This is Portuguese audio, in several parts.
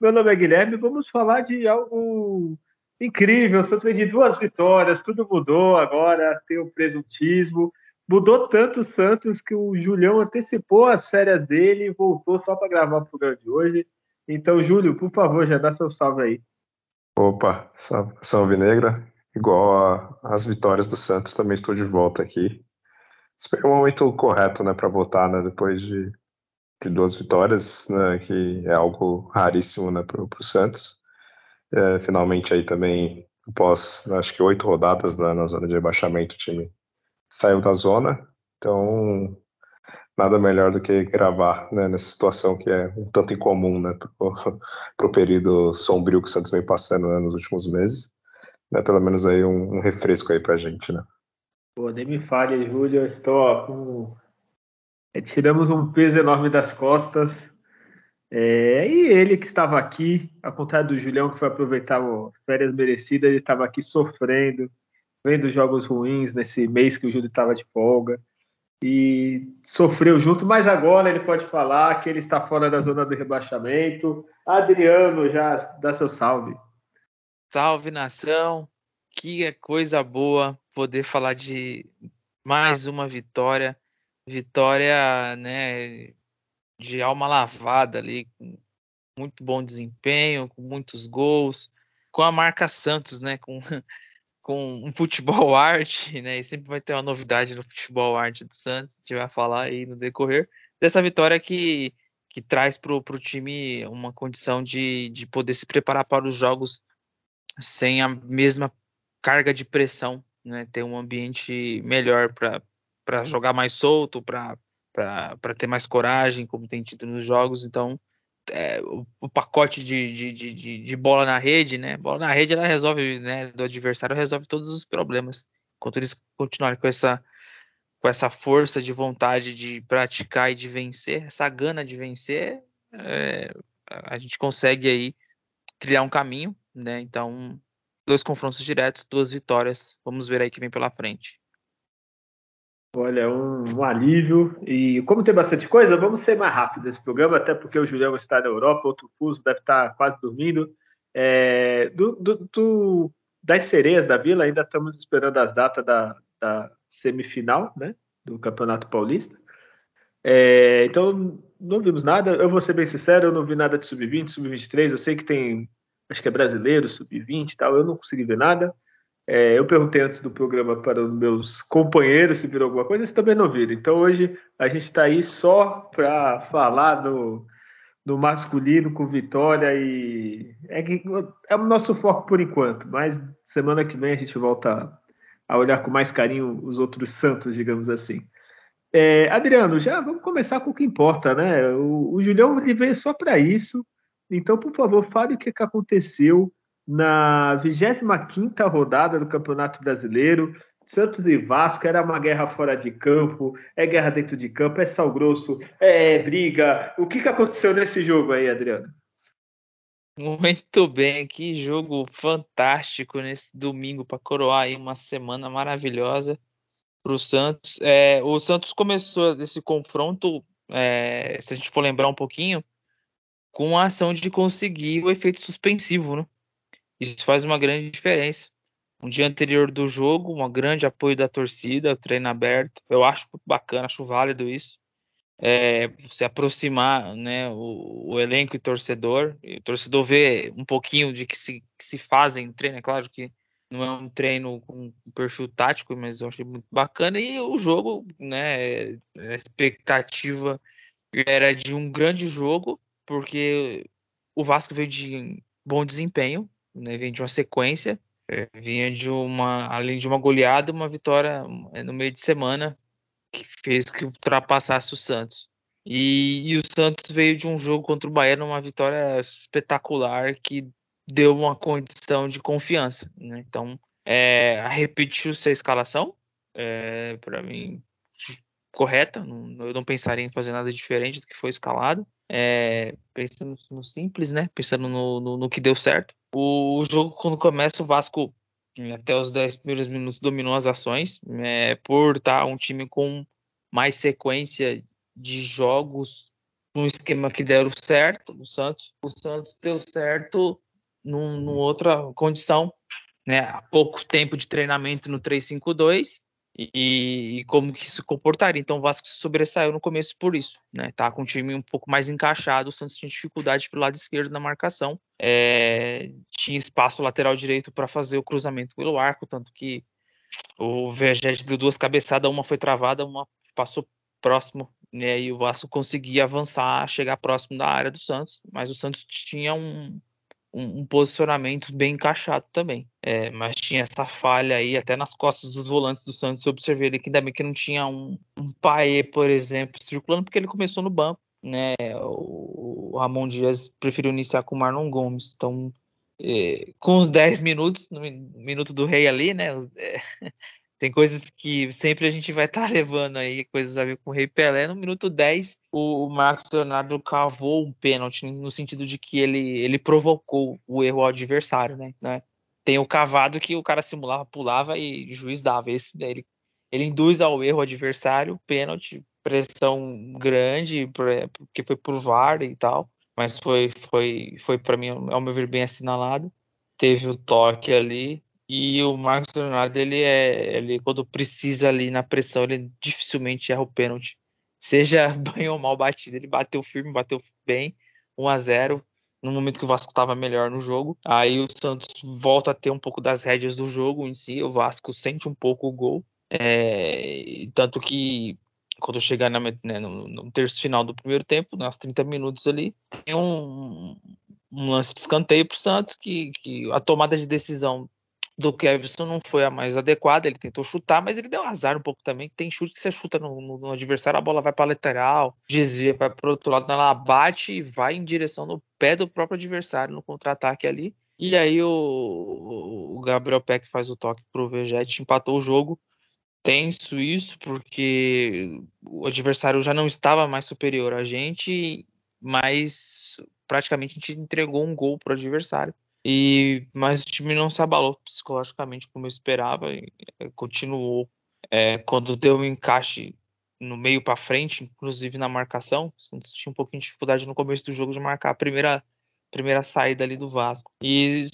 Meu nome é Guilherme. Vamos falar de algo incrível. O Santos vem de duas vitórias, tudo mudou agora. Tem o presuntismo. Mudou tanto o Santos que o Julião antecipou as férias dele e voltou só para gravar o programa de hoje. Então, Júlio, por favor, já dá seu salve aí. Opa, salve, negra igual às vitórias do Santos, também estou de volta aqui. É o momento correto, né, para votar, né, depois de, de, duas vitórias, né, que é algo raríssimo, né, para o Santos. É, finalmente aí também, após, acho que oito rodadas né, na zona de rebaixamento, o time saiu da zona, então nada melhor do que gravar né, nessa situação que é um tanto incomum né, para o período sombrio que o Santos vem passando né, nos últimos meses né, pelo menos aí um, um refresco aí pra gente, né? Pô, nem me fale, Júlio, eu estou com... É, tiramos um peso enorme das costas. É, e ele que estava aqui, ao contrário do Julião, que foi aproveitar as férias merecidas, ele estava aqui sofrendo, vendo jogos ruins nesse mês que o Júlio estava de folga. E sofreu junto, mas agora ele pode falar que ele está fora da zona do rebaixamento. Adriano, já dá seu salve. Salve nação! Que coisa boa poder falar de mais uma vitória, vitória, né, de alma lavada ali, com muito bom desempenho, com muitos gols, com a marca Santos, né, com com um futebol arte, né, e sempre vai ter uma novidade no futebol arte do Santos, a gente vai falar aí no decorrer dessa vitória que que traz para o time uma condição de, de poder se preparar para os jogos sem a mesma carga de pressão, né? Ter um ambiente melhor para jogar mais solto, para ter mais coragem, como tem tido nos jogos. Então, é, o, o, pacote de, de, de, de, bola na rede, né? Bola na rede ela resolve, né? Do adversário resolve todos os problemas. Enquanto eles continuarem com essa com essa força de vontade de praticar e de vencer, essa gana de vencer, é, a gente consegue aí trilhar um caminho né? Então, dois confrontos diretos, duas vitórias. Vamos ver aí que vem pela frente. Olha, um, um, alívio. E como tem bastante coisa, vamos ser mais rápido nesse programa, até porque o Julião está na Europa, outro fuso deve estar quase dormindo. É, do, do, do, das sereias da Vila, ainda estamos esperando as datas da, da semifinal né, do Campeonato Paulista. É, então, não vimos nada. Eu vou ser bem sincero, eu não vi nada de sub-20, sub-23. Eu sei que tem acho que é brasileiro, sub-20 e tal, eu não consegui ver nada. É, eu perguntei antes do programa para os meus companheiros se viram alguma coisa, eles também não viram. Então hoje a gente está aí só para falar do, do masculino com vitória e é, é o nosso foco por enquanto, mas semana que vem a gente volta a olhar com mais carinho os outros santos, digamos assim. É, Adriano, já vamos começar com o que importa, né? O, o Julião ele veio só para isso. Então, por favor, fale o que, que aconteceu na 25 rodada do Campeonato Brasileiro. Santos e Vasco era uma guerra fora de campo, é guerra dentro de campo, é sal grosso, é briga. O que, que aconteceu nesse jogo aí, Adriano? Muito bem, que jogo fantástico nesse domingo para coroar aí uma semana maravilhosa para o Santos. É, o Santos começou esse confronto, é, se a gente for lembrar um pouquinho, com a ação de conseguir o efeito suspensivo, né? Isso faz uma grande diferença. Um dia anterior do jogo, um grande apoio da torcida, treino aberto. Eu acho bacana, acho válido isso. É, se aproximar, né, o, o, elenco e torcedor. E o torcedor vê um pouquinho de que se, que se fazem treino. É claro que não é um treino com perfil tático, mas eu achei muito bacana. E o jogo, né, a expectativa era de um grande jogo porque o Vasco veio de bom desempenho, né, veio de uma sequência, vinha de uma, além de uma goleada, uma vitória é, no meio de semana que fez que ultrapassasse o Santos. E, e, o Santos veio de um jogo contra o Bahia numa vitória espetacular que deu uma condição de confiança. Né? Então, é, repetiu-se a escalação, é, para mim, correta. Não, eu não pensaria em fazer nada diferente do que foi escalado. É, pensando no simples, né? Pensando no, no, no que deu certo. O, o, jogo, quando começa, o Vasco, até os 10 primeiros minutos, dominou as ações. É, por estar um time com mais sequência de jogos num esquema que deram certo no Santos. O Santos deu certo num, outra condição, né? Há pouco tempo de treinamento no 3-5-2 e, e, como que se comportaria. Então o Vasco se sobressaiu no começo por isso, né? Tá com o time um pouco mais encaixado, o Santos tinha dificuldade pelo lado esquerdo na marcação, é, tinha espaço lateral direito para fazer o cruzamento pelo arco, tanto que o Vegete deu duas cabeçadas, uma foi travada, uma passou próximo, né? E o Vasco conseguia avançar, chegar próximo da área do Santos, mas o Santos tinha um, um, um posicionamento bem encaixado também. É, mas tinha essa falha aí, até nas costas dos volantes do Santos, eu observei ali que ainda bem que não tinha um, um por exemplo, circulando, porque ele começou no banco. Né, o, o Ramon Dias preferiu iniciar com o Marlon Gomes. Então, é, com os 10 minutos, no minuto do rei ali, né? Os, é, tem coisas que sempre a gente vai estar tá levando aí, coisas a ver com o Rei Pelé. No minuto 10, o, Marcos Leonardo cavou um pênalti, no sentido de que ele, ele provocou o erro ao adversário, né? né? Tem o cavado que o cara simulava, pulava e o juiz dava. Esse ele, ele induz ao erro adversário, pênalti, pressão grande, porque foi por VAR e tal. Mas foi, foi, foi para mim, ao meu ver, bem assinalado. Teve o toque ali, e o Marcos Leonardo, ele é. Ele, quando precisa ali na pressão, ele dificilmente erra o pênalti. Seja bem ou mal batido. Ele bateu firme, bateu bem. 1 a 0 no momento que o Vasco estava melhor no jogo. Aí o Santos volta a ter um pouco das rédeas do jogo em si. O Vasco sente um pouco o gol. É, tanto que quando chegar na, né, no, no, terço final do primeiro tempo, nos 30 minutos ali, tem um, um lance de escanteio para o Santos que, que a tomada de decisão do Kevson não foi a mais adequada. Ele tentou chutar, mas ele deu azar um pouco também. Tem chute que você chuta no, no, no adversário, a bola vai para lateral, desvia, para outro lado, ela bate e vai em direção no pé do próprio adversário no contra-ataque ali. E aí o, o Gabriel Peck faz o toque pro Vegete, empatou o jogo. Tenso isso, porque o adversário já não estava mais superior a gente, mas praticamente a gente entregou um gol pro adversário. E, mas o time não se abalou psicologicamente como eu esperava, e, é, continuou. É, quando deu um encaixe no meio para frente, inclusive na marcação, tinha um pouquinho de dificuldade no começo do jogo de marcar a primeira, primeira saída ali do Vasco. E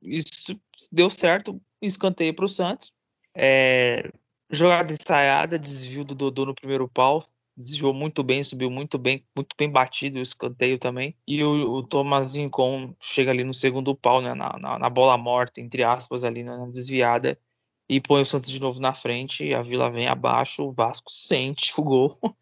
isso deu certo, escanteio para o Santos. É, jogada ensaiada, desvio do Dodô no primeiro pau, desviou muito bem, subiu muito bem, muito bem batido o escanteio também. E o, o Thomas Rincon chega ali no segundo pau, né, na, na, na, bola morta, entre aspas, ali na desviada, e põe o Santos de novo na frente, a Vila vem abaixo, o Vasco sente o gol.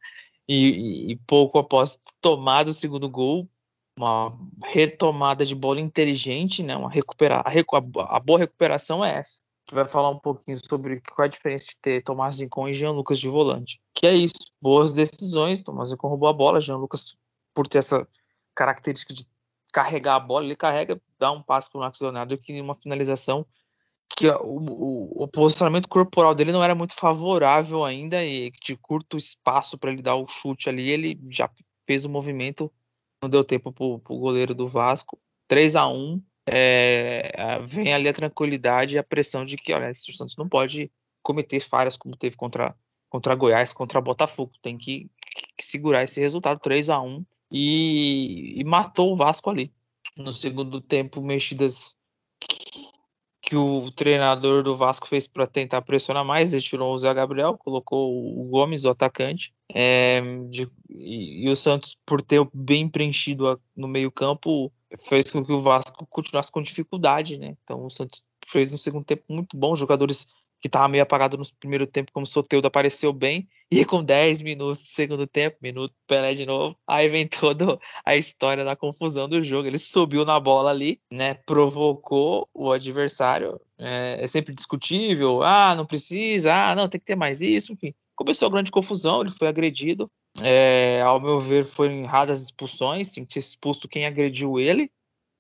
E, e, pouco após tomar o segundo gol, uma retomada de bola inteligente, né? Uma recuperar, a, a boa recuperação é essa vai falar um pouquinho sobre qual é a diferença de ter Tomás Rincon e Jean Lucas de volante. Que é isso, boas decisões, Tomás Rincon roubou a bola, Jean Lucas, por ter essa característica de carregar a bola, ele carrega, dá um passo para o Marcos Leonardo que uma finalização que o, o, o, posicionamento corporal dele não era muito favorável ainda e de curto espaço para ele dar o chute ali, ele já fez o movimento, não deu tempo para o goleiro do Vasco. 3 a 1 é, vem ali a tranquilidade e a pressão de que, olha, o Santos não pode cometer falhas como teve contra, contra Goiás, contra Botafogo. Tem que, que segurar esse resultado 3 a 1 e, e, matou o Vasco ali. No segundo tempo, mexidas que o treinador do Vasco fez para tentar pressionar mais, ele tirou o Zé Gabriel, colocou o Gomes, o atacante, é, de, e, e, o Santos, por ter bem preenchido no meio campo, fez com que o Vasco continuasse com dificuldade, né? Então o Santos fez um segundo tempo muito bom, jogadores que estavam meio apagados no primeiro tempo, como o Soteudo apareceu bem, e com 10 minutos do segundo tempo, minuto Pelé de novo, aí vem toda a história da confusão do jogo. Ele subiu na bola ali, né? Provocou o adversário. É, é sempre discutível, ah, não precisa, ah, não, tem que ter mais isso, enfim. Começou a grande confusão, ele foi agredido, é, ao meu ver, foram erradas as expulsões, tinha que ser expulso quem agrediu ele.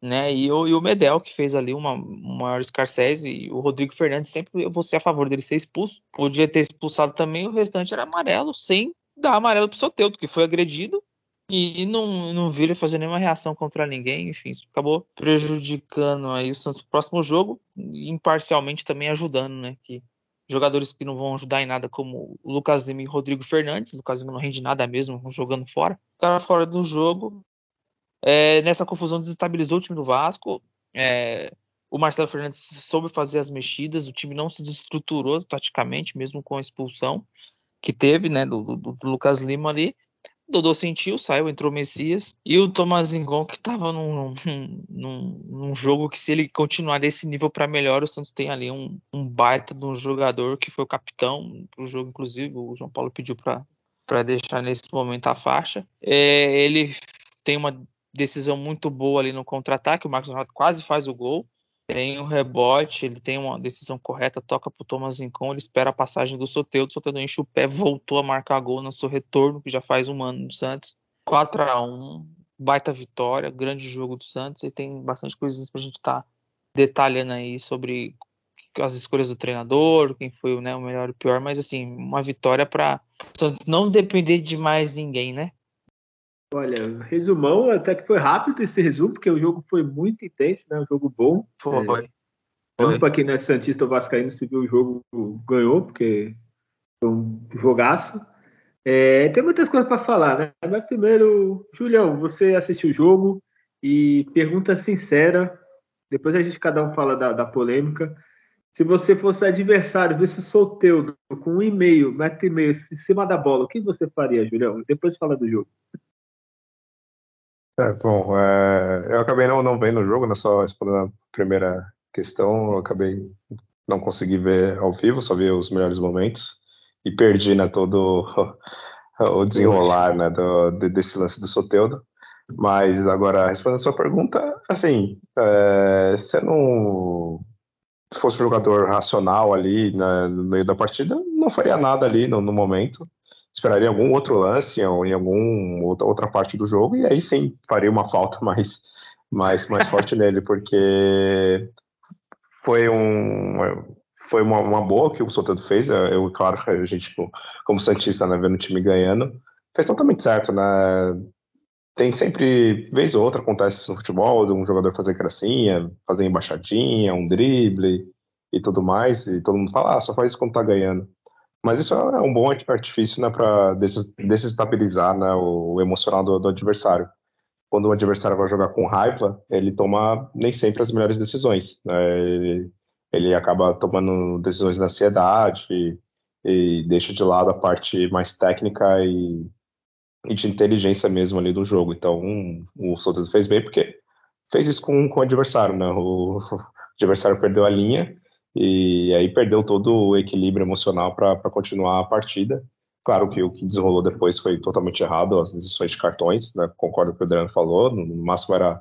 né? E o, e o Medel, que fez ali uma, uma maior escassez, e o Rodrigo Fernandes sempre eu vou ser a favor dele ser expulso. Podia ter expulsado também, o restante era amarelo, sem dar amarelo pro Soteudo, que foi agredido e não, não viram fazer nenhuma reação contra ninguém, enfim, isso acabou prejudicando aí o Santos no próximo jogo, imparcialmente também ajudando, né? Que jogadores que não vão ajudar em nada, como o Lucas Lima e Rodrigo Fernandes, o Lucas Lima não rende nada mesmo, jogando fora, estava fora do jogo, é, nessa confusão desestabilizou o time do Vasco. É, o Marcelo Fernandes soube fazer as mexidas, o time não se desestruturou taticamente, mesmo com a expulsão que teve, né, do, do, do Lucas Lima ali. Dodô sentiu, saiu, entrou o Messias. E o Thomas Ingon, que estava num, num, num, jogo que, se ele continuar desse nível para melhor, o Santos tem ali um, um, baita de um jogador que foi o capitão do jogo, inclusive. O João Paulo pediu para deixar nesse momento a faixa. É, ele tem uma decisão muito boa ali no contra-ataque. O Marcos Renato quase faz o gol. Tem o um rebote, ele tem uma decisão correta, toca para o Thomas Rincon, ele espera a passagem do Soteudo, o Soteudo enche o pé, voltou a marcar gol no seu retorno, que já faz um ano do Santos. 4 a 1 baita vitória, grande jogo do Santos, e tem bastante coisas para a gente estar tá detalhando aí sobre as escolhas do treinador, quem foi né, o melhor e o pior, mas assim, uma vitória para não depender de mais ninguém, né? Olha, resumão, até que foi rápido esse resumo, porque o jogo foi muito intenso, né? Um jogo bom. Foi. É, para quem não é Santista ou Vascaíno, se viu o jogo, ganhou, porque foi um jogaço. É, tem muitas coisas para falar, né? Mas primeiro, Julião, você assistiu o jogo e pergunta sincera, depois a gente cada um fala da, da polêmica. Se você fosse adversário, visse solteiro com um e-mail, metro e meio em cima da bola, o que você faria, Julião? Depois fala do jogo. É, bom, é, eu acabei não, não vendo o jogo, né, só respondendo a primeira questão, eu acabei não consegui ver ao vivo, só vi os melhores momentos e perdi né, todo o desenrolar né, do, desse lance do Soteudo. Mas agora, respondendo a sua pergunta, assim, é, se não fosse um jogador racional ali né, no meio da partida, não faria nada ali no, no momento esperaria algum outro lance ou em algum outra, outra parte do jogo e aí sim faria uma falta mais mais mais forte nele porque foi um foi uma, uma boa que o Soteldo fez eu claro a gente como santista né, vendo o time ganhando fez totalmente certo né? Tem sempre vez ou outra acontece isso no futebol de um jogador fazer gracinha fazer embaixadinha um drible e tudo mais e todo mundo fala ah, só faz isso quando tá ganhando mas isso é um bom artifício né, para desestabilizar né, o, emocional do, do, adversário. Quando o adversário vai jogar com raiva, ele toma nem sempre as melhores decisões. Né? Ele, ele, acaba tomando decisões na ansiedade e, e, deixa de lado a parte mais técnica e, e de inteligência mesmo ali do jogo. Então, um, o Souza fez bem porque fez isso com, com o adversário. Né? O, o adversário perdeu a linha e aí perdeu todo o equilíbrio emocional para continuar a partida. Claro que o que desenrolou depois foi totalmente errado, as decisões de cartões, né? concordo com o que o Adriano falou, no máximo era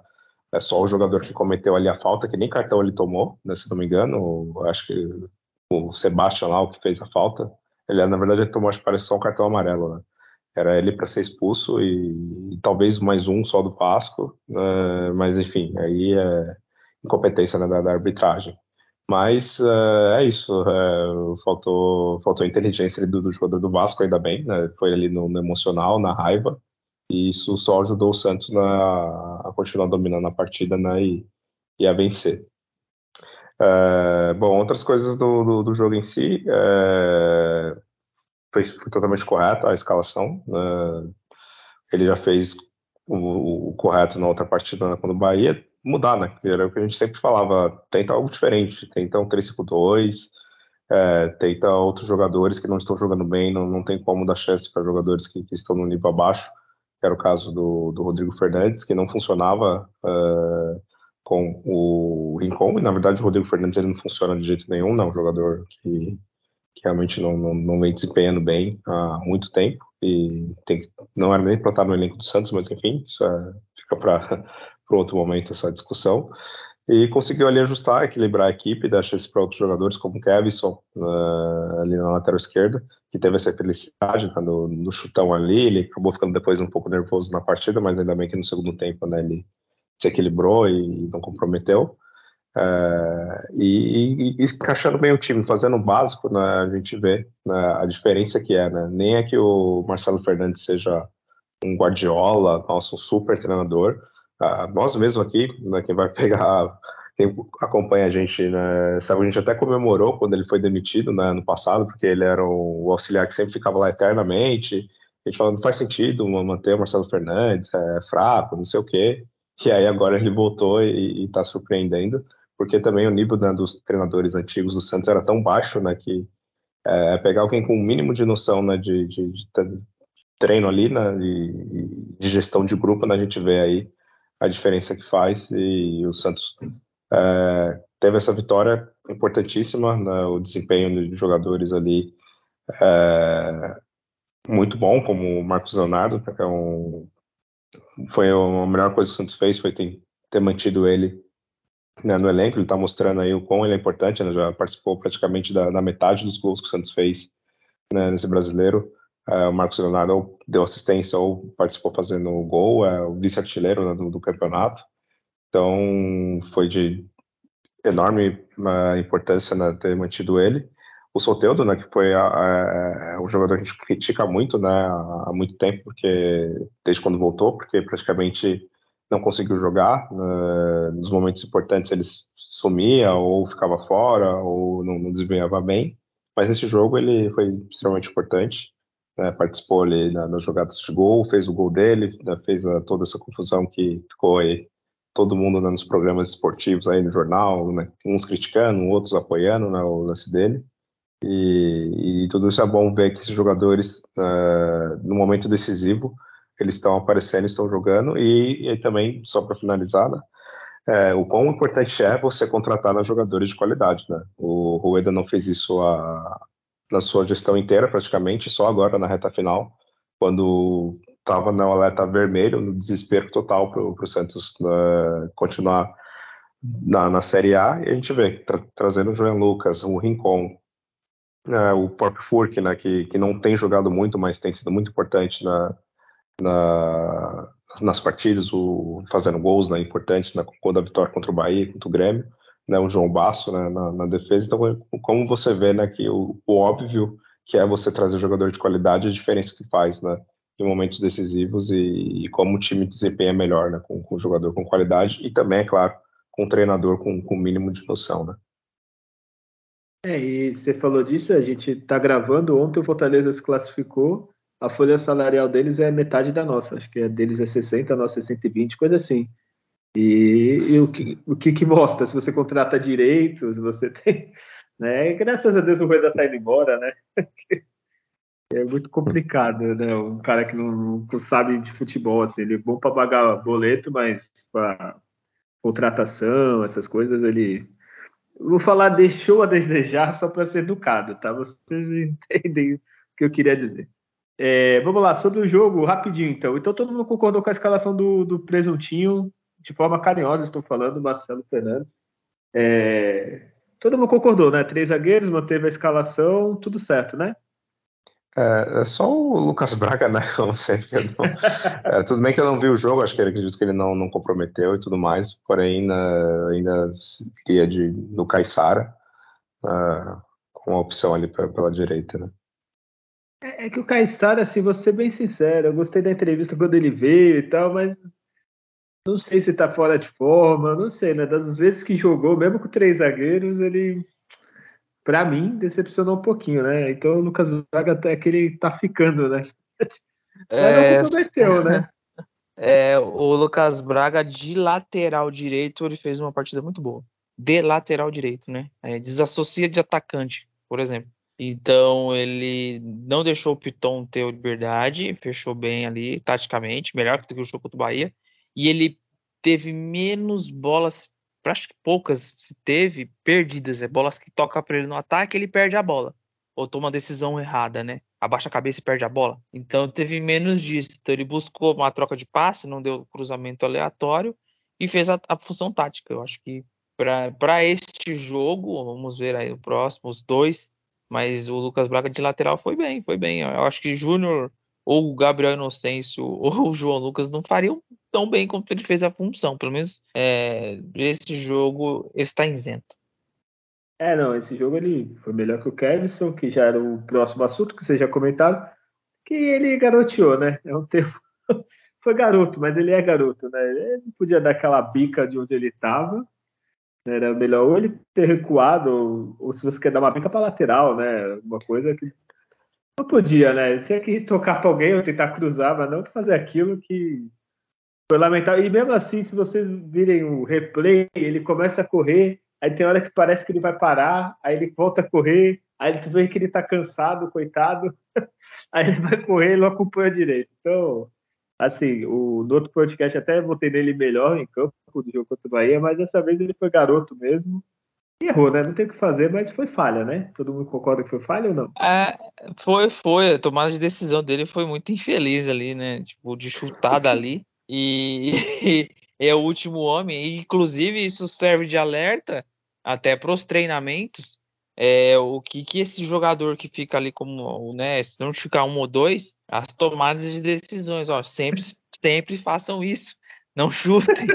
é só o jogador que cometeu ali a falta, que nem cartão ele tomou, né, se não me engano, acho que o Sebastian lá, o que fez a falta, ele na verdade ele tomou, acho que parece só um cartão amarelo, né? Era ele para ser expulso e, e, talvez mais um só do Pasco, né? mas enfim, aí é incompetência né, da, da arbitragem. Mas uh, é isso, uh, faltou, faltou inteligência do, do, jogador do Vasco, ainda bem, né? foi ali no, no, emocional, na raiva, e isso só ajudou o Santos na, a continuar dominando a partida né? e, e a vencer. Uh, bom, outras coisas do, do, do jogo em si, foi, totalmente correta a escalação, né? ele já fez o, o, correto na outra partida né, quando o Bahia mudar, né? Era o que a gente sempre falava, tenta algo diferente, tenta um 3-5-2, é, tenta outros jogadores que não estão jogando bem, não, não tem como dar chance para jogadores que, que, estão no nível abaixo, que era o caso do, do Rodrigo Fernandes, que não funcionava é, com o Rincon, e na verdade o Rodrigo Fernandes ele não funciona de jeito nenhum, não é um jogador que, que realmente não, não, não, vem desempenhando bem há muito tempo, e tem, não era nem para estar no elenco do Santos, mas enfim, isso é, fica para para outro momento essa discussão. E conseguiu ali ajustar, equilibrar a equipe, dar chance para outros jogadores, como o Kevson, uh, ali na lateral esquerda, que teve essa felicidade tá, no, no, chutão ali. Ele acabou ficando depois um pouco nervoso na partida, mas ainda bem que no segundo tempo né, ele se equilibrou e não comprometeu. É, e, e, e, encaixando bem o time, fazendo o básico, né, a gente vê né, a diferença que é. Né? Nem é que o Marcelo Fernandes seja um Guardiola, nosso um super treinador. Uh, nós mesmo aqui, né, quem vai pegar, quem acompanha a gente, né, sabe, a gente até comemorou quando ele foi demitido né, no passado, porque ele era o auxiliar que sempre ficava lá eternamente. A gente falou, não faz sentido manter o Marcelo Fernandes, é fraco, não sei o quê. E aí agora ele voltou e está surpreendendo porque também o nível né, dos treinadores antigos do Santos era tão baixo, né, que é, pegar alguém com o um mínimo de noção né, de, de, de, treino ali, né, de, de, gestão de grupo, né, a gente vê aí a diferença que faz. E o Santos é, teve essa vitória importantíssima, né, o desempenho dos jogadores ali é, muito bom, como o Marcos Leonardo, que é um, foi a melhor coisa que o Santos fez, foi ter, ter mantido ele né, no elenco, ele está mostrando aí o quão ele é importante, né, já participou praticamente da, da, metade dos gols que o Santos fez né, nesse brasileiro. É, o Marcos Leonardo deu assistência ou participou fazendo o gol, é o vice-artilheiro né, do, do, campeonato. Então foi de enorme uh, importância né, ter mantido ele. O Soteudo, né, que foi a, a, um jogador que a gente critica muito né, há muito tempo, porque desde quando voltou, porque praticamente não conseguiu jogar. Uh, nos momentos importantes ele sumia ou ficava fora ou não, não desempenhava bem. Mas nesse jogo ele foi extremamente importante. Né, participou ali na, nas jogadas de gol, fez o gol dele, né, fez a, toda essa confusão que ficou aí todo mundo né, nos programas esportivos aí no jornal, né, uns criticando, outros apoiando né, o lance dele. E, e, tudo isso é bom ver que esses jogadores, uh, no momento decisivo, eles estão aparecendo, estão jogando, e, e também, só para finalizar, né, é, o quão importante é você contratar né, jogadores de qualidade. Né? O Rueda não fez isso a, na sua gestão inteira, praticamente, só agora na reta final, quando estava no alerta vermelho, no desespero total para o Santos né, continuar na, na, Série A, e a gente vê tra trazendo o João Lucas, o Rincon, é, o próprio Furk, né, que, que não tem jogado muito, mas tem sido muito importante na, na, nas partidas, o, fazendo gols né, importantes na, quando vitória contra o Bahia, contra o Grêmio, né, o João Basso né, na, na, defesa. Então, como você vê né, que o, o, óbvio que é você trazer jogador de qualidade, a diferença que faz né, em momentos decisivos e, e como o time desempenha melhor né, com, com jogador com qualidade e também, é claro, com treinador com mínimo de noção. Né. É, e você falou disso, a gente está gravando, ontem o Fortaleza se classificou, a folha salarial deles é metade da nossa, acho que a deles é 60, a nossa é 120, coisa assim. E, e o, que, o que, que mostra? Se você contrata direitos, você tem. Né? Graças a Deus o Rueda está indo embora, né? É muito complicado, né? Um cara que não, não sabe de futebol, assim, ele é bom para pagar boleto, mas para contratação, essas coisas, ele. Vou falar, deixou a desejar só para ser educado, tá? Vocês entendem o que eu queria dizer. É, vamos lá, sobre o jogo, rapidinho então. Então todo mundo concordou com a escalação do, do presuntinho, de forma carinhosa, estou falando, Marcelo Fernandes. É, todo mundo concordou, né? Três zagueiros, manteve a escalação, tudo certo, né? É, é só o Lucas Braga, né? Como sempre. Não, é, tudo bem que eu não vi o jogo, acho que ele acredito que ele não, não comprometeu e tudo mais, porém ainda, ainda seria de, do Caissara, uh, com a opção ali pra, pela direita, né? É, é que o Caissara, assim, vou ser bem sincero, eu gostei da entrevista quando ele veio e tal, mas não sei se tá fora de forma, não sei, né? Das vezes que jogou, mesmo com três zagueiros, ele, para mim, decepcionou um pouquinho, né? Então o Lucas Braga até que ele tá ficando, né? É... Mas não comprometeu, né? É, o Lucas Braga de lateral direito, ele fez uma partida muito boa. De lateral direito, né? É, desassocia de atacante, por exemplo. Então ele não deixou o Piton ter liberdade, fechou bem ali, taticamente, melhor que o jogo contra o Bahia. E ele teve menos bolas, acho que poucas se teve, perdidas. É bolas que toca para ele no ataque, ele perde a bola. Ou toma uma decisão errada, né? Abaixa a cabeça e perde a bola. Então teve menos disso. Então ele buscou uma troca de passe, não deu cruzamento aleatório e fez a, a função tática. Eu acho que para este jogo, vamos ver aí o próximo, os dois mas o Lucas Braga de lateral foi bem, foi bem. Eu acho que Júnior ou o Gabriel Inocêncio ou o João Lucas não fariam tão bem quanto ele fez a função. Pelo menos é, esse jogo está isento. É, não, esse jogo ele foi melhor que o Kevson, que já era o próximo assunto que vocês já comentaram, que ele garoteou, né? É um termo. foi garoto, mas ele é garoto, né? Ele não podia dar aquela bica de onde ele estava. Era melhor ou ele ter recuado, ou, ou se você quer dar uma bica para lateral, né? Uma coisa que não podia, né? Tinha que tocar para alguém ou tentar cruzar, mas não fazer aquilo que foi lamentável. E mesmo assim, se vocês virem o replay, ele começa a correr, aí tem hora que parece que ele vai parar, aí ele volta a correr, aí tu vê que ele tá cansado, coitado, aí ele vai correr e não acompanha direito. Então, assim, o, no outro podcast até botei nele melhor em campo do jogo contra o Bahia, mas dessa vez ele foi garoto mesmo errou, né? Não tem o que fazer, mas foi falha, né? Todo mundo concorda que foi falha ou não? É, foi, foi. A tomada de decisão dele foi muito infeliz ali, né? Tipo, de chutada ali. E, é o último homem. E, inclusive, isso serve de alerta até para os treinamentos. É, o que, que esse jogador que fica ali como, né? Se não ficar um ou dois, as tomadas de decisões, ó, sempre, sempre façam isso. Não chutem,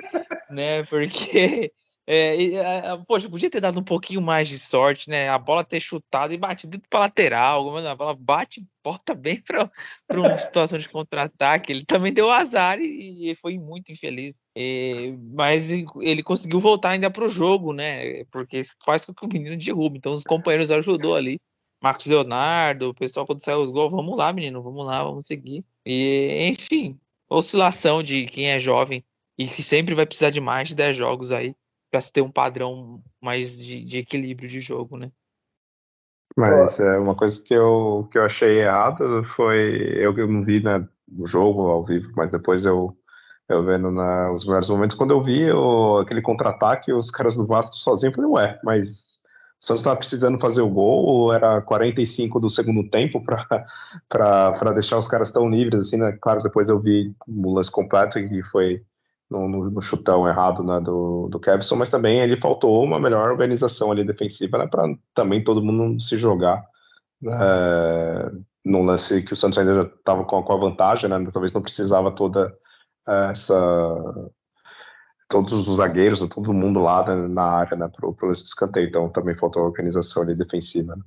né? Porque é, e, a, poxa, podia ter dado um pouquinho mais de sorte, né? A bola ter chutado e batido para lateral. A bola bate e bota bem para uma situação de contra-ataque. Ele também deu azar e, e foi muito infeliz. E, mas ele conseguiu voltar ainda para o jogo, né? Porque faz com que o menino derrube. Então os companheiros ajudou ali. Marcos Leonardo, o pessoal quando saiu os gols, vamos lá, menino, vamos lá, vamos seguir. E, enfim, oscilação de quem é jovem e que sempre vai precisar de mais de 10 jogos aí para se ter um padrão mais de, de, equilíbrio de jogo, né? Mas é uma coisa que eu, que eu achei errada foi eu que não vi né, o jogo ao vivo, mas depois eu eu vendo na, os melhores momentos quando eu vi aquele contra-ataque os caras do Vasco sozinhos, eu falei, ué, mas o Santos estava precisando fazer o gol, era 45 do segundo tempo para deixar os caras tão livres assim, né? Claro, depois eu vi o lance completo e foi no, no, no, chutão errado né, do, do Kevson, mas também ele faltou uma melhor organização ali defensiva né, para também todo mundo se jogar é, num lance que o Santos ainda estava com, com, a vantagem, né, talvez não precisava toda essa todos os zagueiros, todo mundo lá né, na área né, para o escanteio, então também faltou a organização ali defensiva. Né.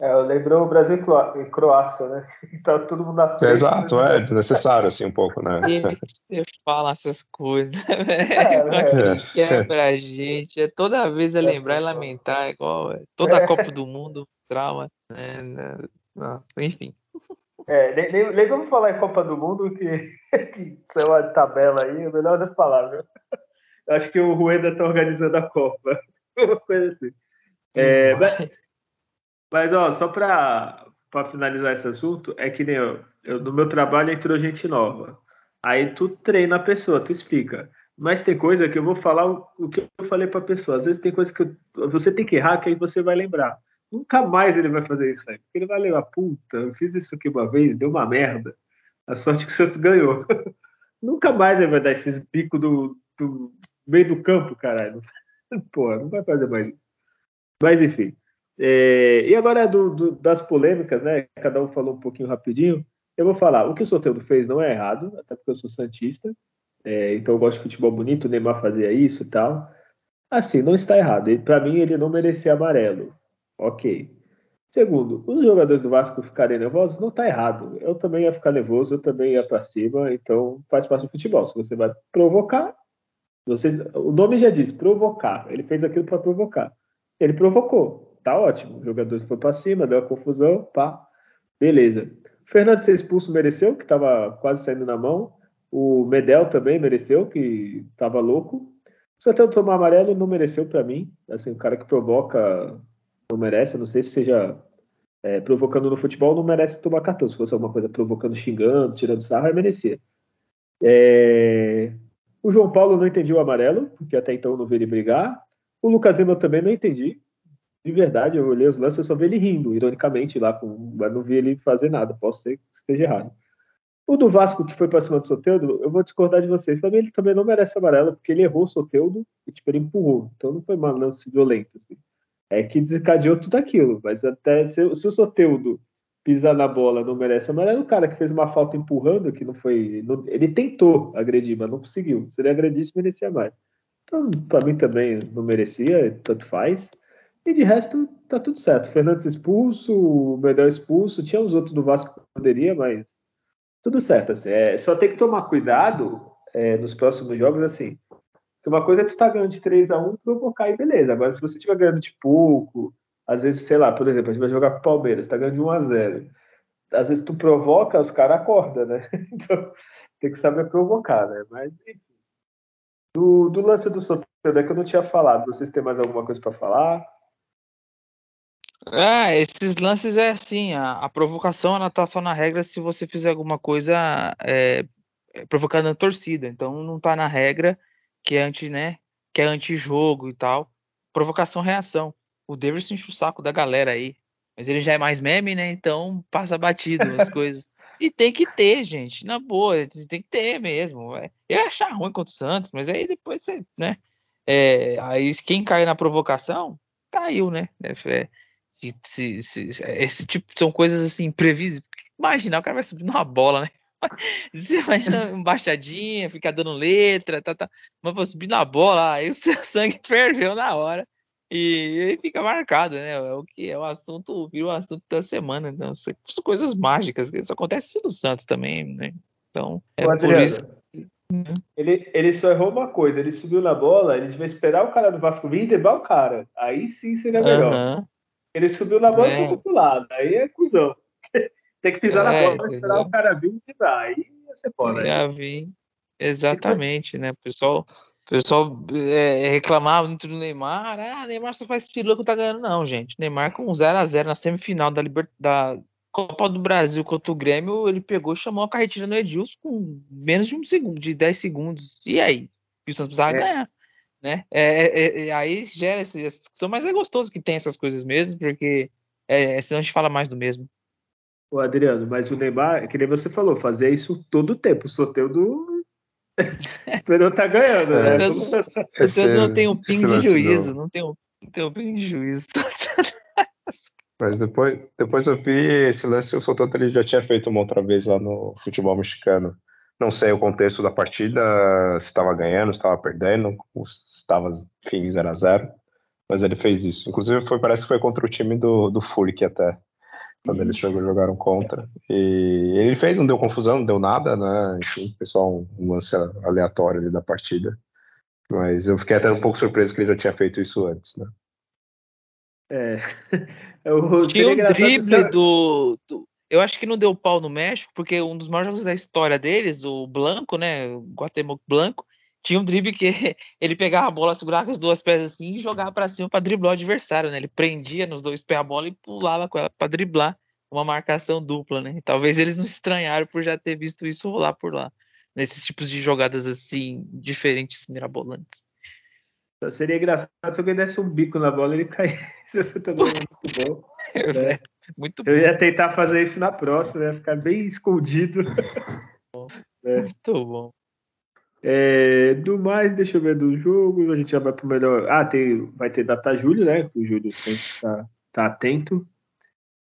É, lembrou o Brasil e Croácia, né? Então todo mundo na frente. Exato, é necessário assim um pouco, né? Você fala essas coisas, velho. É, é. quebra a gente. É toda vez é lembrar e lamentar, é igual é, toda a Copa do Mundo, trauma. Né? Nossa, enfim. É, nem, nem, nem, vamos falar em Copa do Mundo, que, que são a tabela aí, é melhor das palavras. Acho que o Rueda está organizando a Copa. Uma coisa assim. É, mas, mas, ó, só para finalizar esse assunto, é que nem eu, eu, no meu trabalho entrou gente nova. Aí tu treina a pessoa, tu explica. Mas tem coisa que eu vou falar o, o que eu falei para a pessoa. Às vezes tem coisa que eu, você tem que errar, que aí você vai lembrar. Nunca mais ele vai fazer isso aí. Porque ele vai lembrar, puta, eu fiz isso aqui uma vez, deu uma merda. A sorte que o Santos ganhou. Nunca mais ele vai dar esses bicos do, do meio do campo, caralho. Pô, não vai fazer mais isso. Mas enfim. É, e agora do, do, das polêmicas, né? Cada um falou um pouquinho rapidinho. Eu vou falar, o que o Soteldo fez não é errado, até porque eu sou santista, é, então eu gosto de futebol bonito, o Neymar fazia isso e tal. Assim, não está errado. Para mim, ele não merecia amarelo. Ok. Segundo, os jogadores do Vasco ficarem nervosos, não está errado. Eu também ia ficar nervoso, eu também ia para cima, então faz parte do futebol. Se você vai provocar, vocês, o nome já diz, provocar. Ele fez aquilo para provocar. Ele provocou tá ótimo. O jogador foi para cima, deu a confusão, pá, beleza. O Fernando ser expulso mereceu, que estava quase saindo na mão. O Medel também mereceu, que estava louco. O Santana tomar amarelo não mereceu para mim. Assim, o cara que provoca não merece. Não sei se seja é, provocando no futebol, não merece tomar cartão. Se fosse alguma coisa provocando, xingando, tirando sarro, aí merecia. É... O João Paulo não entendi o amarelo, porque até então não vi ele brigar. O Lucas Lima também não entendi de verdade, eu olhei os lances, eu só vi ele rindo, ironicamente, lá, com, mas não vi ele fazer nada. Posso ser que esteja errado. O do Vasco, que foi para cima do Soteudo, eu vou discordar de vocês. Para mim, ele também não merece amarelo, porque ele errou o Soteudo e tipo, ele empurrou. Então não foi uma lance violento. Assim. É que desencadeou tudo aquilo. Mas até se, se o Soteudo pisar na bola não merece amarelo, o cara que fez uma falta empurrando, que não foi. Não, ele tentou agredir, mas não conseguiu. Se ele agredisse, merecia mais. Então, para mim também não merecia, tanto faz. E de resto, tá tudo certo. Fernandes expulso, o Medel expulso, tinha os outros do Vasco que poderia, mas tudo certo. Assim. É, só tem que tomar cuidado é, nos próximos jogos, assim. Porque uma coisa é tu tá ganhando de 3 a 1 provocar e beleza. Agora, se você estiver ganhando de pouco, às vezes, sei lá, por exemplo, a gente vai jogar com o Palmeiras, tá ganhando de 1 a 0 Às vezes tu provoca, os caras acordam, né? Então, tem que saber provocar, né? Mas, enfim. Do, do lance do Soteldo é que eu não tinha falado. Vocês têm mais alguma coisa para falar? Ah, esses lances é assim, a, a, provocação ela tá só na regra se você fizer alguma coisa é, é, provocando a torcida. Então não tá na regra que é anti, né, que é anti-jogo e tal. Provocação reação. O Davidson enche o saco da galera aí. Mas ele já é mais meme, né? Então passa batido as coisas. E tem que ter, gente. Na boa, tem que ter mesmo. É, eu ia achar ruim contra o Santos, mas aí depois você, né? É, aí quem cai na provocação, caiu, né? É, se, se, esse tipo são coisas assim imprevisíveis. Imagina, o cara vai subir numa bola, né? Você imagina embaixadinha, ficar dando letra, tá, tá. mas vou subir na bola, aí o seu sangue ferveu na hora e ele fica marcado, né? É o que é o assunto, vira o assunto da semana. Então, são coisas mágicas, isso acontece no Santos também, né? Então, é o por isso. Né? Ele, ele só errou uma coisa, ele subiu na bola, ele devia esperar o cara do Vasco vir e derrubar o cara. Aí sim seria melhor. Uhum. Ele subiu na bola é. e tocou pro lado. Aí é cuzão. Tem que pisar é, na bola, esperar o cara vir e tirar. Aí ia ser foda. Ia vir. Exatamente, né? O pessoal, o pessoal é, reclamava muito do Neymar. Ah, Neymar só faz que tá ganhando. Não, gente. Neymar com 0x0 na semifinal da, Liber... da Copa do Brasil contra o Grêmio, ele pegou e chamou a carretilha no Edilson com menos de um segundo, de 10 segundos. E aí? E o Santos precisava é. ganhar né? É, é, é, aí gera essa discussão, mas é gostoso que tem essas coisas mesmo, porque é, senão a gente fala mais do mesmo. O Adriano, mas o Neymar, que nem você falou, fazer isso todo o tempo. O sorteio Esperou tá ganhando, né? É, então, não tem um ping de juízo, não tem um, não tem um ping de juízo. Mas depois, depois eu vi esse lance, o Sototo ele já tinha feito uma outra vez lá no futebol mexicano. Não sei o contexto da partida, se estava ganhando, se estava perdendo, se estava, enfim, 0 a 0 mas ele fez isso. Inclusive, foi, parece que foi contra o time do, do Furic até, quando eles jogaram contra. E ele fez, não deu confusão, não deu nada, né? Enfim, pessoal, um lance aleatório ali da partida. Mas eu fiquei até um pouco surpreso que ele já tinha feito isso antes, né? É. Tinha um drible do, do, eu acho que não deu pau no México, porque um dos maiores jogos da história deles, o Blanco, né? O Guatemoc Blanco, tinha um drible que ele pegava a bola, segurava com as duas pés assim e jogava para cima para driblar o adversário, né? Ele prendia nos dois pés a bola e pulava com ela para driblar uma marcação dupla, né? Talvez eles não estranharam por já ter visto isso rolar por lá, nesses tipos de jogadas assim diferentes, mirabolantes. Seria engraçado se alguém desse um bico na bola e ele caísse. Isso também é muito bom. É. Muito Eu ia tentar fazer isso na próxima, ia ficar bem escondido. é. Muito bom. É, do mais, deixa eu ver do jogo. A gente já vai pro melhor. Ah, tem, vai ter data Júlio, né? O Júlio sempre tá, tá atento.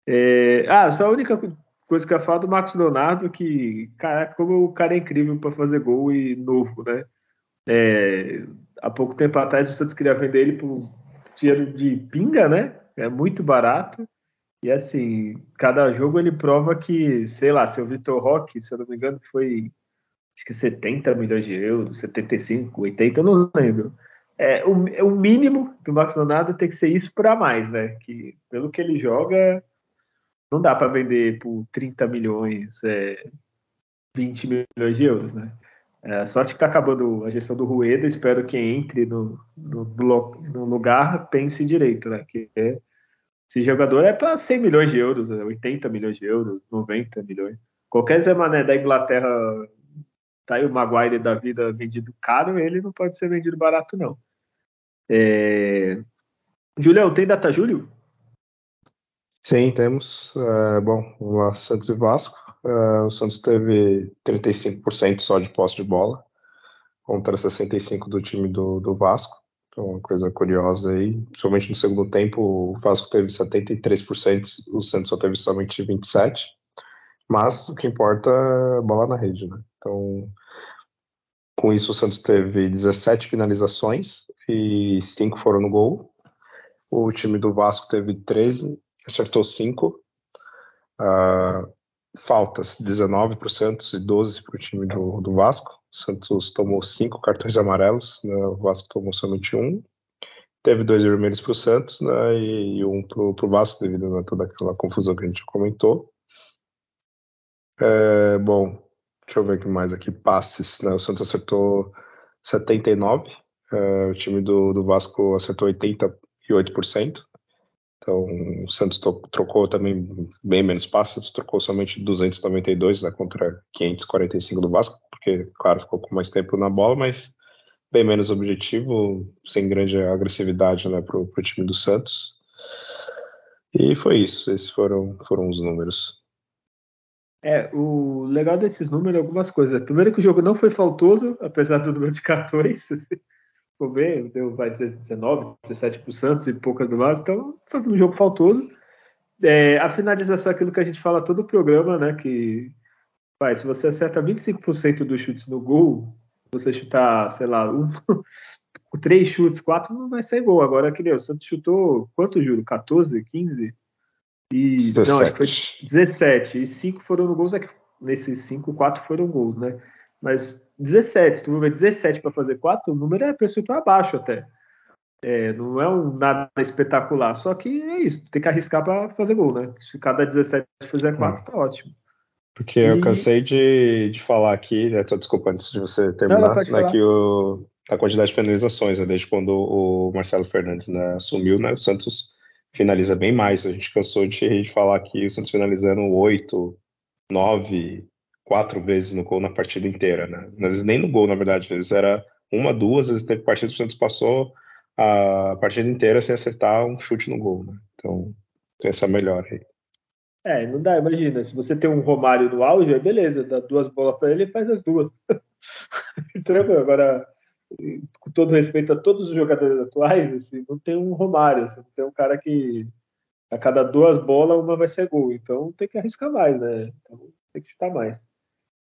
É, ah, só a única coisa que eu falo do Marcos Leonardo, que, caraca, como o cara é incrível para fazer gol e novo, né? É, há pouco tempo atrás o Santos queria vender ele por dinheiro de pinga, né? É muito barato. E assim, cada jogo ele prova que, sei lá, seu Vitor Roque, se eu não me engano, foi acho que 70 milhões de euros, 75, 80, eu não lembro. É, o, o mínimo do Max Leonardo tem que ser isso para mais, né? Que pelo que ele joga, não dá para vender por 30 milhões, é, 20 milhões de euros, né? É, sorte que está acabando a gestão do Rueda, espero que entre no, no, no lugar, pense direito, né? Que é esse jogador é para 100 milhões de euros, 80 né? milhões de euros, 90 milhões. Qualquer Zé Mané da Inglaterra, tá aí o Maguire da vida vendido caro, ele não pode ser vendido barato, não. É... Julião, tem data Júlio? Sim, temos. Uh, bom, vamos lá, Santos e Vasco. Uh, o Santos teve 35% só de posse de bola, contra 65% do time do, do Vasco. Então, uma coisa curiosa aí, principalmente no segundo tempo, o Vasco teve 73%, o Santos só teve somente 27%, mas o que importa é a bola na rede, né? Então, com isso, o Santos teve 17 finalizações e 5 foram no gol. O time do Vasco teve 13, acertou 5. Uh, faltas 19 para o Santos e 12 para o time do, do Vasco. O Santos tomou 5 cartões amarelos, né? o Vasco tomou somente um. Teve dois vermelhos para o Santos né? e, e, um para o Vasco, devido a toda aquela confusão que a gente comentou. É, bom, deixa eu ver o que mais aqui. Passes, né? O Santos acertou 79, é, o time do, do Vasco acertou 88%. Então, o Santos trocou também bem menos passes, trocou somente 292 né, contra 545 do Vasco, porque, claro, ficou com mais tempo na bola, mas bem menos objetivo, sem grande agressividade né, para o time do Santos. E foi isso, esses foram, foram os números. É, o legal desses números é algumas coisas. Primeiro que o jogo não foi faltoso, apesar do número de cartões ver, deu, vai dizer 19, 17 para o Santos e poucas do Vasco, então foi um jogo faltoso. É, a finalização é aquilo que a gente fala todo o programa, né? Que vai, se você acerta 25% dos chutes no gol, você chutar, sei lá, um, três chutes, quatro, não vai sair gol. Agora, que o Santos chutou quanto, Júlio? 14, 15? E, 17. Não, acho que foi 17. E cinco foram no gols, é que nesses cinco, quatro foram gols, né? Mas 17, tu vai 17 para fazer 4, o número é percentual abaixo até. É, não é um nada espetacular, só que é isso, tem que arriscar para fazer gol, né? Se cada 17 fizer 4, tá ótimo. Porque e... eu cansei de, de falar aqui, né, desculpa antes de você terminar, não, né, que o, a quantidade de finalizações, né, desde quando o Marcelo Fernandes né, assumiu, né, o Santos finaliza bem mais. A gente cansou de, de falar aqui o Santos finalizando 8, 9, quatro vezes no gol na partida inteira, né? Vezes nem no gol, na verdade, às vezes era uma, duas, às vezes teve partida que o Santos passou a partida inteira sem acertar um chute no gol, né? Então, tem essa melhora aí. É, não dá, imagina, se você tem um Romário no auge, beleza, dá duas bolas para ele e faz as duas. Agora, com todo respeito a todos os jogadores atuais, assim, não tem um Romário, assim, não tem um cara que a cada duas bolas uma vai ser gol, então tem que arriscar mais, né? Então, tem que chutar mais.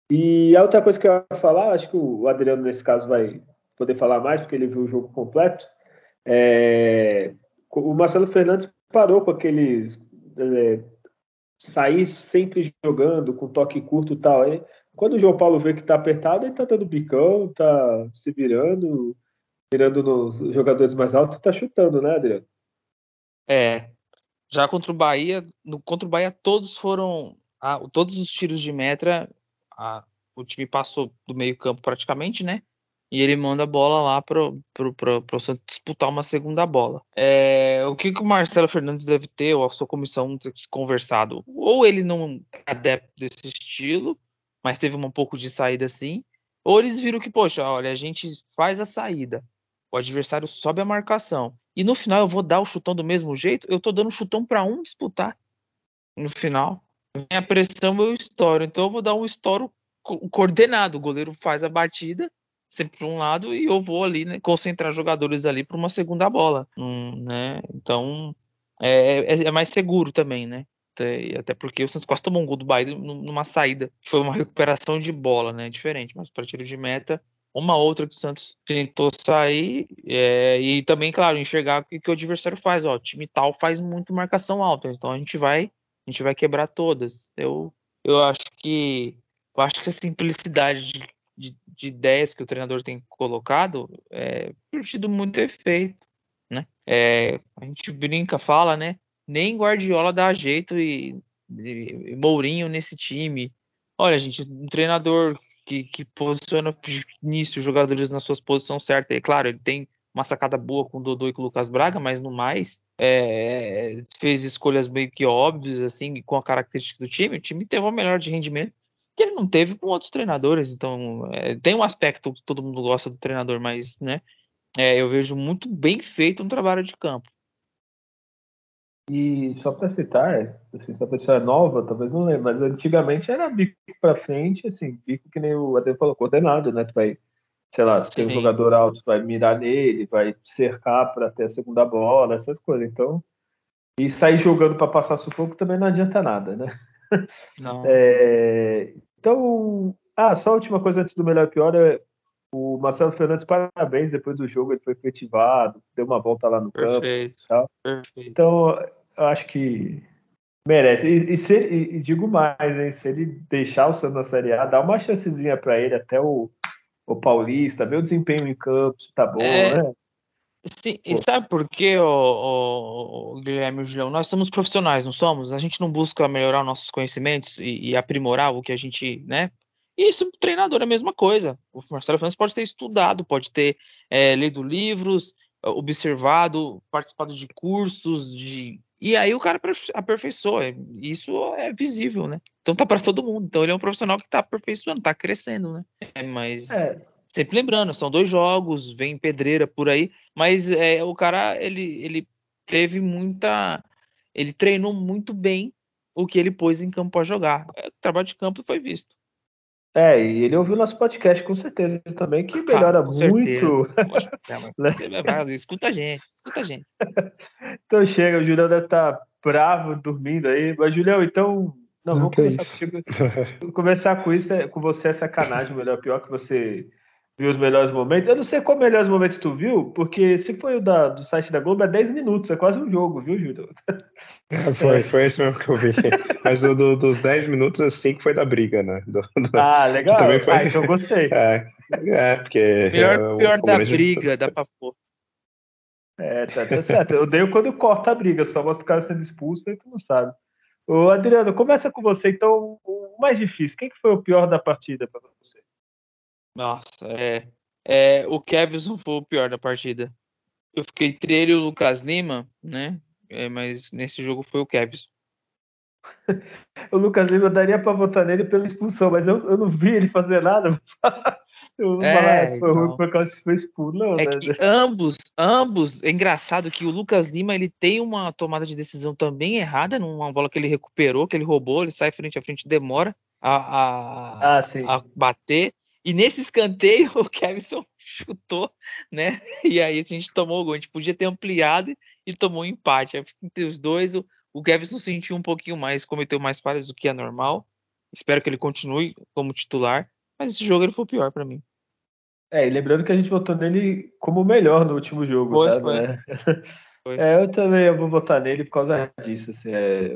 E a outra coisa que eu ia falar, acho que o Adriano nesse caso vai poder falar mais, porque ele viu o jogo completo. É, o Marcelo Fernandes parou com aqueles é, sair sempre jogando com toque curto e tal. Quando o João Paulo vê que tá apertado, ele tá dando bicão, tá se virando, virando nos jogadores mais altos e tá chutando, né, Adriano? É. Já contra o Bahia, no, contra o Bahia todos foram. Ah, todos os tiros de metra a, o time passou do meio campo praticamente, né? E ele manda a bola lá para o Santos disputar uma segunda bola. É, o que, que o Marcelo Fernandes deve ter, ou a sua comissão conversado? Ou ele não é adepto desse estilo, mas teve um pouco de saída assim, ou eles viram que, poxa, olha, a gente faz a saída, o adversário sobe a marcação, e no final eu vou dar o chutão do mesmo jeito, eu tô dando chutão para um disputar no final a pressão eu estouro. Então eu vou dar um estouro coordenado. O goleiro faz a batida sempre para um lado e eu vou ali né, concentrar jogadores ali para uma segunda bola, hum, né? Então é, é, é, mais seguro também, né? Até porque o Santos quase tomou um gol do Bahia numa saída, que foi uma recuperação de bola, né? Diferente, mas para tiro de meta, uma outra que o Santos tentou sair é, e também, claro, enxergar o que, que o adversário faz. Ó, o time tal faz muito marcação alta, então a gente vai a gente vai quebrar todas. Eu, eu acho que eu acho que a simplicidade de, de, de ideias que o treinador tem colocado é tido muito efeito, né? É, a gente brinca, fala, né? Nem Guardiola dá jeito e, e, e Mourinho nesse time. Olha, gente, um treinador que, que posiciona início os jogadores nas suas posições certas. É claro, ele tem uma sacada boa com o Dodô e com o Lucas Braga, mas no mais é, fez escolhas meio que óbvias assim com a característica do time. O time teve uma melhor de rendimento que ele não teve com outros treinadores. Então é, tem um aspecto que todo mundo gosta do treinador, mas né, é, eu vejo muito bem feito um trabalho de campo. E só para citar, assim, se a pessoa é nova, talvez não lembre, mas antigamente era bico para frente, assim, bico que nem o Adel falou, coordenado, né? Tu vai sei lá, se tem um jogador alto, vai mirar nele, vai cercar para ter a segunda bola, essas coisas. Então, e sair jogando para passar sufoco também não adianta nada, né? Não. É, então, ah, só a última coisa antes do melhor e pior é o Marcelo Fernandes, parabéns, depois do jogo ele foi efetivado, deu uma volta lá no Perfeito. campo. Perfeito. Então, eu acho que merece. E, e, se, e, e digo mais, hein, se ele deixar o Santos na Série A, dá uma chancezinha para ele até o, o Paulista, o desempenho em campo, se tá bom, é, né? Sim, e sabe por quê, o, o, Guilherme e o Julião? Nós somos profissionais, não somos? A gente não busca melhorar nossos conhecimentos e, e aprimorar o que a gente, né? E isso, treinador é a mesma coisa. O Marcelo Fernandes pode ter estudado, pode ter é, lido livros, observado, participado de cursos, de e aí o cara aperfeiçoa. Isso é visível, né? Então tá para todo mundo. Então ele é um profissional que tá aperfeiçoando, tá crescendo, né? É, mas é. sempre lembrando, são dois jogos, vem pedreira por aí, mas é, o cara ele, ele teve muita, ele treinou muito bem o que ele pôs em campo para jogar. É, o trabalho de campo foi visto. É, e ele ouviu nosso podcast com certeza também, que melhora ah, muito. Poxa, você vai, escuta a gente, escuta a gente. então chega, o Julião deve estar tá bravo, dormindo aí. Mas, Julião, então. Não, não vamos começar contigo. começar com isso, é, com você é sacanagem, melhor pior que você viu os melhores momentos. Eu não sei qual melhores momentos tu viu, porque se foi o da, do site da Globo, é 10 minutos, é quase um jogo, viu, Júlio? É, foi, foi esse mesmo que eu vi. Mas do, do, dos 10 minutos, assim que foi da briga, né? Do, do, ah, legal. Também foi... Ah, então gostei. É, é porque. Pior, pior da briga, dá pra pôr. É, tá, tá certo. Eu odeio quando corta a briga, só mostra o cara sendo expulso e tu não sabe. Ô, Adriano, começa com você, então, o mais difícil. Quem que foi o pior da partida para você? Nossa, é, é. O Kevson foi o pior da partida. Eu fiquei entre ele e o Lucas Lima, né? É, mas nesse jogo foi o Kevson. o Lucas Lima daria para votar nele pela expulsão, mas eu, eu não vi ele fazer nada. eu vou é, falar, foi então. ruim por causa que foi expulso. Não, é né? que ambos, ambos, é engraçado que o Lucas Lima ele tem uma tomada de decisão também errada, numa bola que ele recuperou, que ele roubou, ele sai frente a frente, demora a, a, ah, a bater. E nesse escanteio, o Kevson chutou, né? E aí a gente tomou o gol. A gente podia ter ampliado e tomou um empate. Entre os dois, o, o Kevson sentiu um pouquinho mais, cometeu mais falhas do que é normal. Espero que ele continue como titular. Mas esse jogo ele foi o pior para mim. É, e lembrando que a gente votou nele como o melhor no último jogo, foi, tá? Foi. Né? Foi. É, eu também eu vou votar nele por causa disso. Assim, é,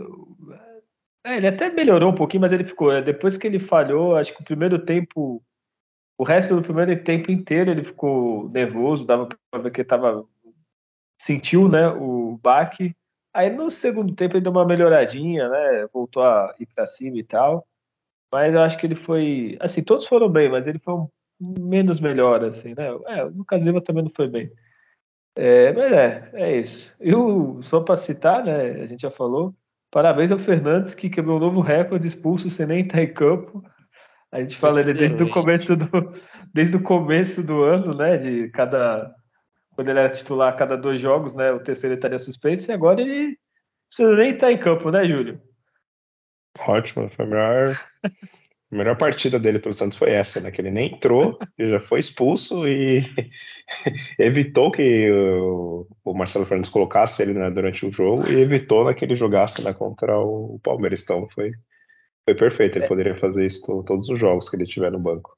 é, ele até melhorou um pouquinho, mas ele ficou. É, depois que ele falhou, acho que o primeiro tempo o resto do primeiro tempo inteiro ele ficou nervoso, dava para ver que ele sentiu né, o baque. Aí no segundo tempo ele deu uma melhoradinha, né? Voltou a ir para cima e tal. Mas eu acho que ele foi. Assim, todos foram bem, mas ele foi um menos melhor, assim, né? É, o Lucas Lima também não foi bem. É, mas é, é isso. E só para citar, né? A gente já falou. Parabéns ao Fernandes, que quebrou um novo recorde expulso sem nem estar em campo. A gente fala ele desde o começo do desde o começo do ano, né? De cada quando ele era titular a cada dois jogos, né? O terceiro estaria suspenso e agora ele não precisa nem estar em campo, né, Júlio? Ótimo, foi a melhor, a melhor partida dele pelo Santos foi essa, né? Que ele nem entrou, ele já foi expulso e evitou que o, o, Marcelo Fernandes colocasse ele né, durante o jogo e evitou naquele jogaço né, contra o Palmeiras. Então foi foi perfeito, ele é. poderia fazer isso todos os jogos que ele tiver no banco.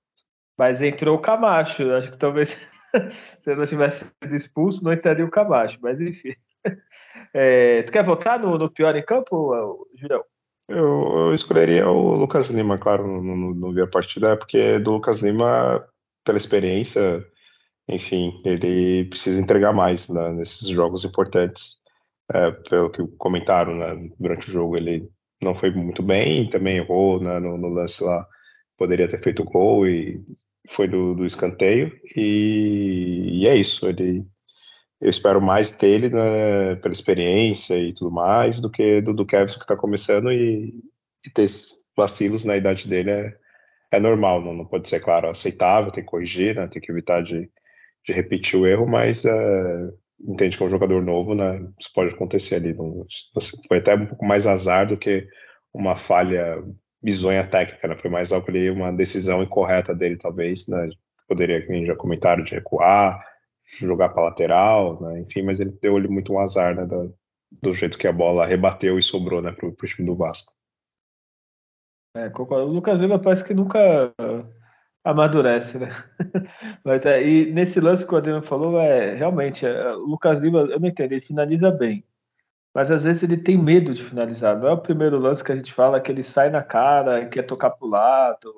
Mas entrou o Camacho, acho que talvez se ele não tivesse sido expulso, não entraria o Camacho, mas enfim. É, tu quer votar no, no, pior em campo, Julião? Eu, eu, escolheria o Lucas Lima, claro, não, não, vi a partida, é porque do Lucas Lima, pela experiência, enfim, ele precisa entregar mais né, nesses jogos importantes. É, pelo que comentaram né, durante o jogo, ele não foi muito bem, também errou né, no, no, lance lá, poderia ter feito gol e foi do, do escanteio, e, e, é isso, ele, eu espero mais dele né, pela experiência e tudo mais, do que do, do Kevson que está começando e, e, ter vacilos na idade dele é, é normal, não, não pode ser, claro, aceitável, tem que corrigir, né, tem que evitar de, de repetir o erro, mas é, entende que é um jogador novo, né? Isso pode acontecer ali. Não, foi até um pouco mais azar do que uma falha bizonha técnica, né? Foi mais algo ali, uma decisão incorreta dele, talvez, né? poderia, como já comentaram, de recuar, jogar para lateral, né? enfim, mas ele deu ali muito um azar, né? Do, do jeito que a bola rebateu e sobrou, né, pro time do Vasco. É, concordo. O Lucas Lima parece que nunca amadurece, né? Mas é, e nesse lance que o Adriano falou, é realmente, é, o Lucas Lima, eu não entendo, ele finaliza bem. Mas às vezes ele tem medo de finalizar. Não é o primeiro lance que a gente fala que ele sai na cara, quer tocar pro lado,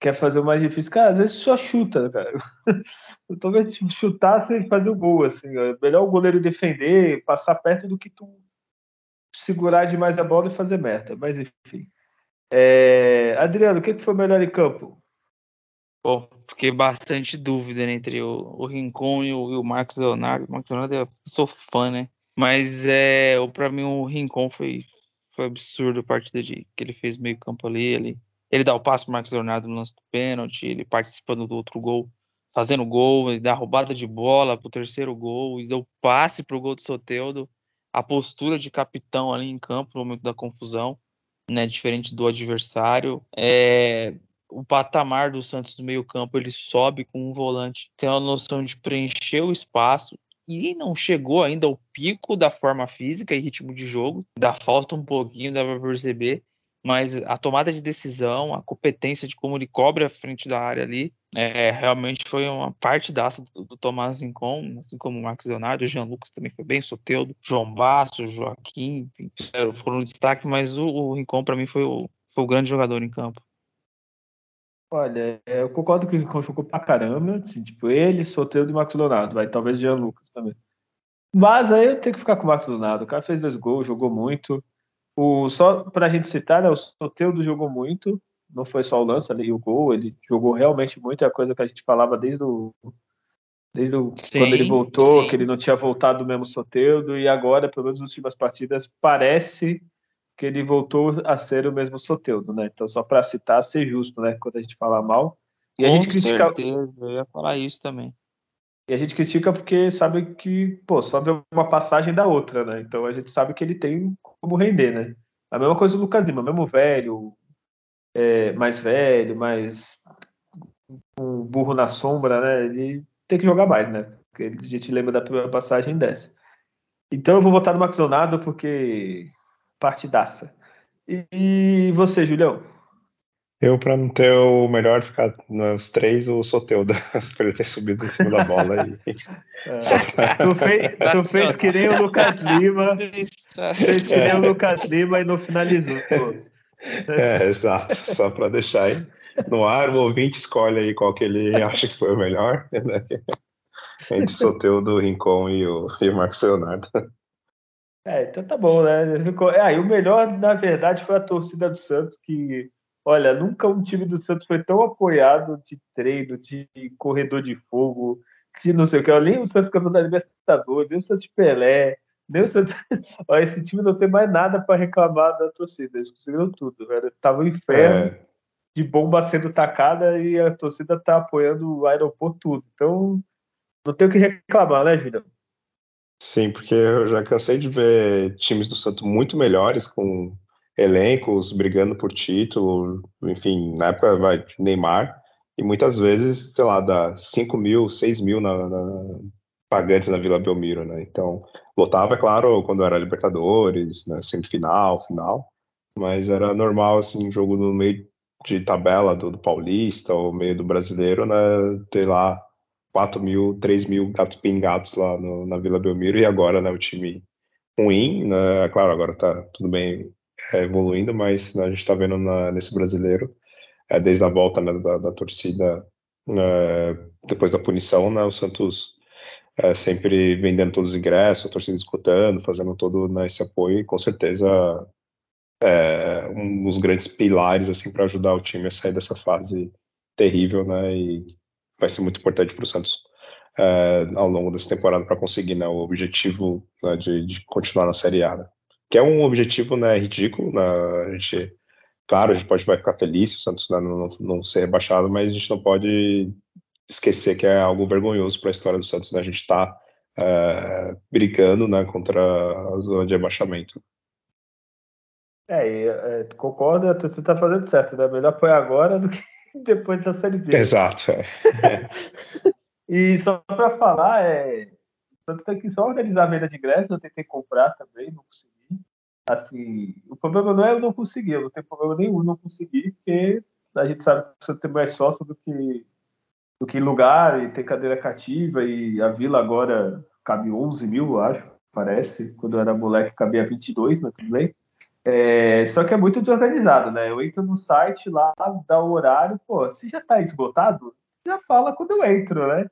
quer fazer o mais difícil. Cara, às vezes só chuta, cara. Talvez chutasse e fazer o gol, assim. É melhor o goleiro defender, passar perto do que tu segurar demais a bola e fazer merda. Mas enfim. É... Adriano, o que foi melhor em campo? Bom, fiquei bastante dúvida entre o, o Rincon e o, e o Marcos Leonardo. O Marcos Leonardo eu sou fã, né? Mas é, para mim o Rincon foi, foi absurdo a partida de, que ele fez meio campo ali. Ele, ele dá o passo pro Marcos Leonardo no lance do pênalti, ele participando do outro gol, fazendo gol, ele dá roubada de bola pro terceiro gol, e deu passe pro gol do Soteudo. A postura de capitão ali em campo no momento da confusão, né? Diferente do adversário. É, o patamar do Santos no meio-campo ele sobe com um volante, tem a noção de preencher o espaço e não chegou ainda ao pico da forma física e ritmo de jogo. Dá falta um pouquinho, dá para perceber, mas a tomada de decisão, a competência de como ele cobre a frente da área ali, é, realmente foi uma parte do, do Tomás Rincon, assim como o Marcos Leonardo, o Jean Lucas também foi bem, Soteudo, João Basso, Joaquim, enfim, foram um destaque, mas o, o Rincon para mim foi o, foi o grande jogador em campo. Olha, eu concordo que o Rincon jogou pra caramba. Assim, tipo, ele, Soteldo e Marcos Leonardo. Vai, talvez Jean Lucas também. Mas aí eu tenho que ficar com o Marcos Leonardo. O cara fez dois gols, jogou muito. O, só pra gente citar, né, o Soteldo jogou muito. Não foi só o lance ali, o gol. Ele jogou realmente muito. É a coisa que a gente falava desde o, desde o, sim, quando ele voltou, sim. que ele não tinha voltado do mesmo Soteldo. E agora, pelo menos nas últimas partidas, parece que ele voltou a ser o mesmo Soteudo, né? Então, só para citar, ser justo, né? Quando a gente fala mal. E Com a gente critica. Certeza, eu ia falar isso também. E a gente critica porque sabe que, pô, sobe uma passagem da outra, né? Então a gente sabe que ele tem como render, né? A mesma coisa do Lucas Lima, mesmo velho, é, mais velho, mais um burro na sombra, né? Ele tem que jogar mais, né? Porque a gente lembra da primeira passagem dessa. Então eu vou votar no Max Leonardo porque partidaça. E, você, Julião? Eu, para não ter o melhor, ficar nos três, o Soteuda, para ele ter subido em cima da bola. E... É. tu, fez, tu fez que nem o Lucas Lima, fez que nem o Lucas Lima e não finalizou. É, exato. Só para deixar aí no ar, o ouvinte escolhe aí qual que ele acha que foi o melhor. Né? Entre o Soteudo, o Rincon e o, e o Marcos Leonardo. É, então tá bom, né? É, e o melhor, na verdade, foi a torcida do Santos, que, olha, nunca um time do Santos foi tão apoiado de treino, de corredor de fogo, de não sei o que. Nem o Santos campeão da Libertadores, nem o Santos Pelé, nem o Santos. Olha, esse time não tem mais nada para reclamar da torcida. Eles conseguiram tudo, velho. Tava um inferno é. de bomba sendo tacada e a torcida tá apoiando o aeroporto tudo. Então, não tem o que reclamar, né, Julião? Sim, porque eu já cansei de ver times do Santo muito melhores, com elencos brigando por título, enfim, na época vai Neymar, e muitas vezes, sei lá, dá 5 mil, 6 mil na, na, pagantes na Vila Belmiro, né? Então, lotava, é claro, quando era Libertadores, né, semifinal, final, mas era normal, assim, jogo no meio de tabela do, do Paulista ou meio do Brasileiro, né, ter lá 4 mil, 3 mil gatos pingados lá no, na Vila Belmiro e agora, né, o time ruim, né, claro, agora tá tudo bem é, evoluindo, mas né, a gente tá vendo na, nesse brasileiro, é, desde a volta né, da, da, torcida, é, depois da punição, né, o Santos é, sempre vendendo todos os ingressos, a torcida escutando, fazendo todo né, esse apoio, e com certeza é um dos grandes pilares assim para ajudar o time a sair dessa fase terrível, né, e vai ser muito importante para o Santos é, ao longo dessa temporada para conseguir né, o objetivo né, de, de, continuar na Série A. Né? Que é um objetivo né, ridículo. Né, a gente, claro, a gente pode vai ficar feliz se o Santos né, não, não, ser rebaixado, mas a gente não pode esquecer que é algo vergonhoso para a história do Santos. Né? A gente está é, brigando né, contra a zona de rebaixamento. É, e, é, concordo, você está fazendo certo, né? Melhor apoiar agora do que depois da Série B. Exato. É. e só para falar, é, Santos tem que só organizar a venda de ingressos, eu tentei comprar também, não consegui. Assim, o problema não é eu não conseguir, eu não tenho problema nenhum não conseguir, porque a gente sabe que você tem mais sócio do que, do que lugar e tem cadeira cativa e a Vila agora cabe 11 mil, eu acho, parece. Quando eu era moleque cabia 22, mas tudo bem. É, só que é muito desorganizado, né? Eu entro no site lá, dá o horário, pô, se já tá esgotado, já fala quando eu entro, né?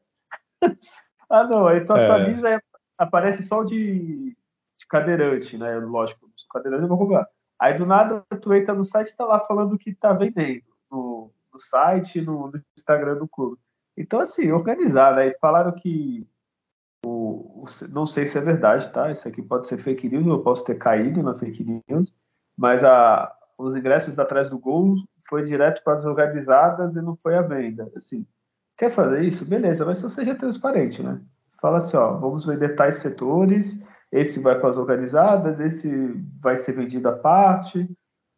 ah, não, aí tu é. atualiza é. aparece só o de, de cadeirante, né? Lógico, se cadeirante eu vou comprar. Aí do nada tu entra no site e tá lá falando que tá vendendo no, no site, no, no, Instagram do clube. Então, assim, organizar, né? Falaram que o, o, não sei se é verdade, tá? Isso aqui pode ser fake news, eu posso ter caído na fake news, mas a, os ingressos atrás do gol foi direto para as organizadas e não foi à venda. Assim, quer fazer isso? Beleza, mas só seja transparente, né? Fala assim, ó, vamos vender tais setores, esse vai para as organizadas, esse vai ser vendido à parte,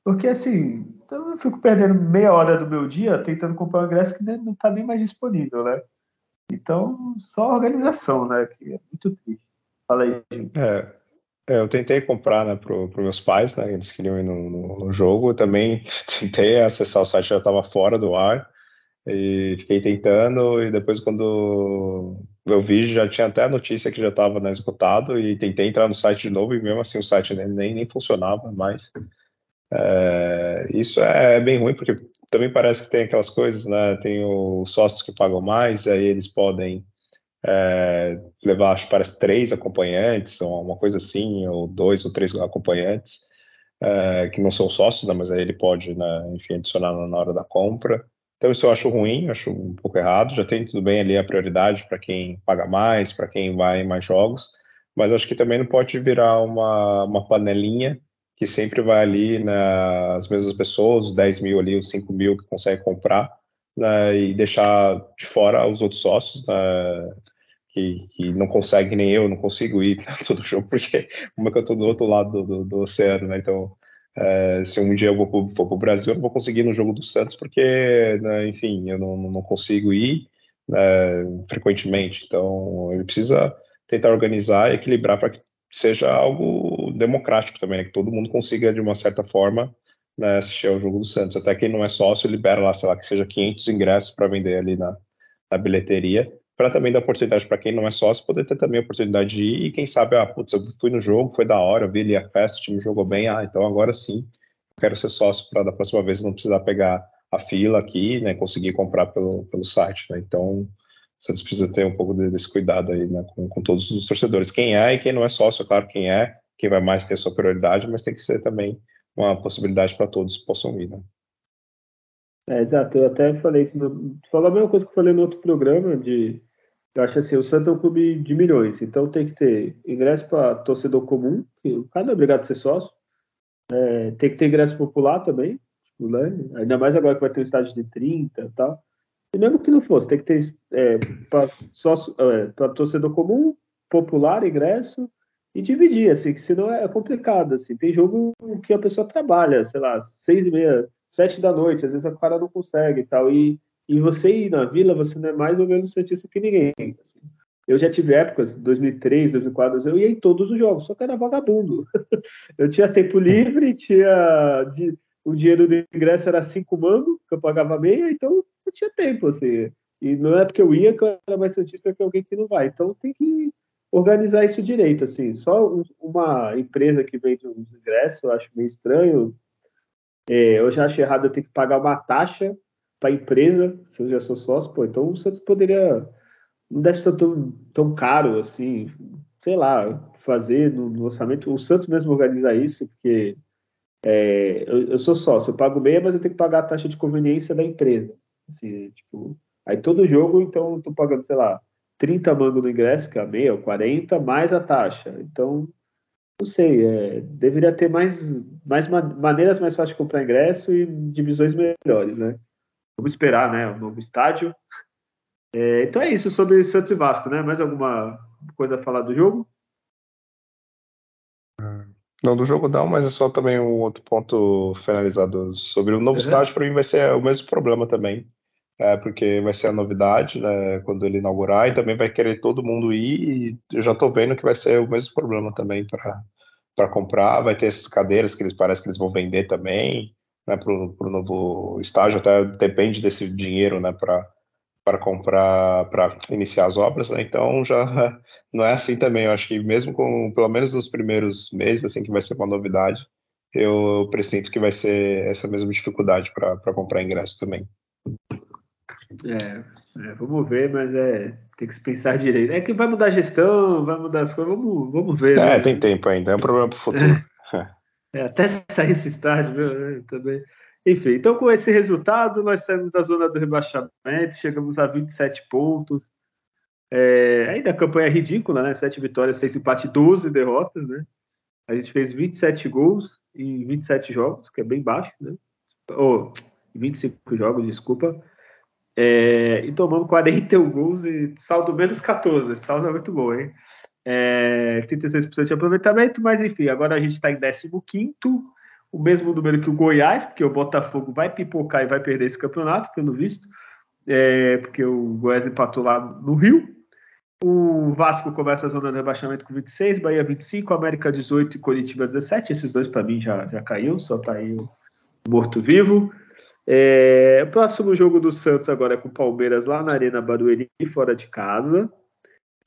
porque assim, então eu fico perdendo meia hora do meu dia tentando comprar um ingresso que não está nem mais disponível, né? Então, só organização, né? Que é muito triste. Fala aí, gente. É, eu tentei comprar, né, para meus pais, né? Eles queriam ir no, no, no jogo. Eu também tentei acessar o site, já estava fora do ar. E fiquei tentando, e depois, quando eu vi, já tinha até a notícia que já estava né, esgotado. E tentei entrar no site de novo, e mesmo assim o site nem, nem funcionava mais. É, isso é bem ruim, porque também parece que tem aquelas coisas, né? Tem os sócios que pagam mais, aí eles podem é, levar, acho parece três acompanhantes, ou uma coisa assim, ou dois ou três acompanhantes, é, que não são sócios, né, mas aí ele pode, né, enfim, adicionar na hora da compra. Então isso eu acho ruim, acho um pouco errado. Já tem tudo bem ali a prioridade para quem paga mais, para quem vai em mais jogos, mas acho que também não pode virar uma, uma panelinha que sempre vai ali nas mesmas pessoas, os 10 mil ali, os 5 mil que consegue comprar, né, e deixar de fora os outros sócios, né, que, que, não conseguem, nem eu, não consigo ir para todo jogo, porque como é que eu estou do outro lado do, do, do oceano, né, então é, se um dia eu vou para o Brasil, eu não vou conseguir ir no jogo do Santos, porque, né, enfim, eu não, não consigo ir né, frequentemente, então ele precisa tentar organizar e equilibrar para que seja algo democrático também, né? que todo mundo consiga, de uma certa forma, né, assistir ao jogo do Santos. Até quem não é sócio libera lá, sei lá, que seja 500 ingressos para vender ali na, na bilheteria, para também dar oportunidade para quem não é sócio poder ter também a oportunidade de ir e quem sabe, ah, putz, eu fui no jogo, foi da hora, eu vi ali a festa, o time jogou bem, ah, então agora sim, quero ser sócio para da próxima vez não precisar pegar a fila aqui, né, conseguir comprar pelo, pelo site, né, então Santos precisa ter um pouco desse cuidado aí, né, com, com, todos os torcedores. Quem é e quem não é sócio, é claro, quem é, quem vai mais ter sua prioridade, mas tem que ser também uma possibilidade para todos possam ir, né? É, exato, eu até falei isso, no, falou a mesma coisa que eu falei no outro programa, de, eu acho assim, o Santos é um clube de milhões, então tem que ter ingresso para torcedor comum, que o cara não é obrigado a ser sócio, é, tem que ter ingresso popular também, tipo, né? ainda mais agora que vai ter um estádio de 30 e tal, e mesmo que não fosse, tem que ter é, para é, torcedor comum, popular, ingresso, e dividir, assim, que senão é complicado, assim. Tem jogo que a pessoa trabalha, sei lá, seis e meia, sete da noite, às vezes a cara não consegue e tal. E, e você ir na vila, você não é mais ou menos cientista que ninguém. Assim. Eu já tive épocas, 2003, 2004, eu ia em todos os jogos, só que era vagabundo. eu tinha tempo livre, tinha... De, o dinheiro do ingresso era cinco mangos, que eu pagava meia, então eu tinha tempo, assim. E não é porque eu ia que eu era mais santista que alguém que não vai. Então tem que organizar isso direito, assim. Só uma empresa que vende uns ingressos, eu acho meio estranho. É, eu já acho errado eu ter que pagar uma taxa para a empresa, se eu já sou sócio, pô, então o Santos poderia. Não deve ser tão, tão caro assim, sei lá, fazer no, no orçamento. O Santos mesmo organiza isso, porque é, eu, eu, sou sócio, eu pago meia, mas eu tenho que pagar a taxa de conveniência da empresa. Assim, tipo, aí todo jogo, então, eu tô pagando, sei lá, 30 mangos no ingresso, que é a meia, ou 40, mais a taxa. Então, não sei, é, deveria ter mais, mais maneiras mais fáceis de comprar ingresso e divisões melhores, né? Vamos esperar, né? O novo estádio. É, então é isso sobre Santos e Vasco, né? Mais alguma coisa a falar do jogo? Não, do jogo não, mas é só também um outro ponto finalizado sobre o novo uhum. estádio, para mim vai ser o mesmo problema também. É, porque vai ser a novidade, né, quando ele inaugurar, e também vai querer todo mundo ir, e eu já estou vendo que vai ser o mesmo problema também para comprar, vai ter essas cadeiras que eles parece que eles vão vender também, né, para o novo estágio, até depende desse dinheiro, né, para comprar, para iniciar as obras, né? Então já não é assim também. Eu acho que mesmo com, pelo menos nos primeiros meses, assim, que vai ser uma novidade, eu presinto que vai ser essa mesma dificuldade para comprar ingresso também. É, é, vamos ver, mas é, tem que se pensar direito. É que vai mudar a gestão, vai mudar as coisas, vamos, vamos ver. É, né? tem tempo ainda, é um problema para o futuro. É, até sair esse estágio, viu? também. Enfim, então com esse resultado, nós saímos da zona do rebaixamento, chegamos a 27 pontos. É, ainda a campanha é ridícula, né? 7 vitórias, 6 empates, 12 derrotas, né? A gente fez 27 gols em 27 jogos, que é bem baixo, né? Ou oh, 25 jogos, desculpa. É, e tomamos 41 gols e saldo menos 14. Esse saldo é muito bom, hein? É, 36% de aproveitamento, mas enfim, agora a gente está em 15, o mesmo número que o Goiás, porque o Botafogo vai pipocar e vai perder esse campeonato, pelo visto, é, porque o Goiás empatou lá no Rio. O Vasco começa a zona de rebaixamento com 26, Bahia 25, América 18 e Coritiba 17. Esses dois para mim já, já caiu, só tá aí o morto-vivo. É, o próximo jogo do Santos agora é com o Palmeiras lá na Arena Barueri, fora de casa.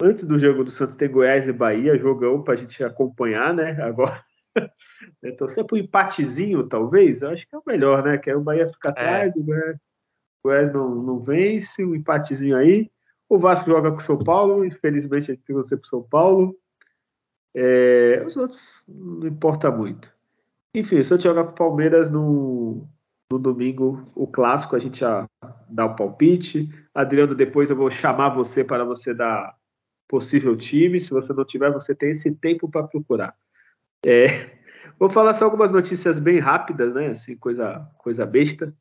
Antes do jogo do Santos tem Goiás e Bahia, jogão para a gente acompanhar, né? Agora, é, torcer para um empatezinho, talvez, eu acho que é o melhor, né? Que aí o Bahia fica é. atrás, é. o Goiás, o Goiás não, não vence, um empatezinho aí. O Vasco joga com o São Paulo, infelizmente a gente tem você para São Paulo. É, os outros não importa muito. Enfim, se eu jogar com o Palmeiras no, no domingo, o clássico, a gente já dá o palpite. Adriano, depois eu vou chamar você para você dar possível time. Se você não tiver, você tem esse tempo para procurar. É, vou falar só algumas notícias bem rápidas, né? Assim, coisa, coisa besta.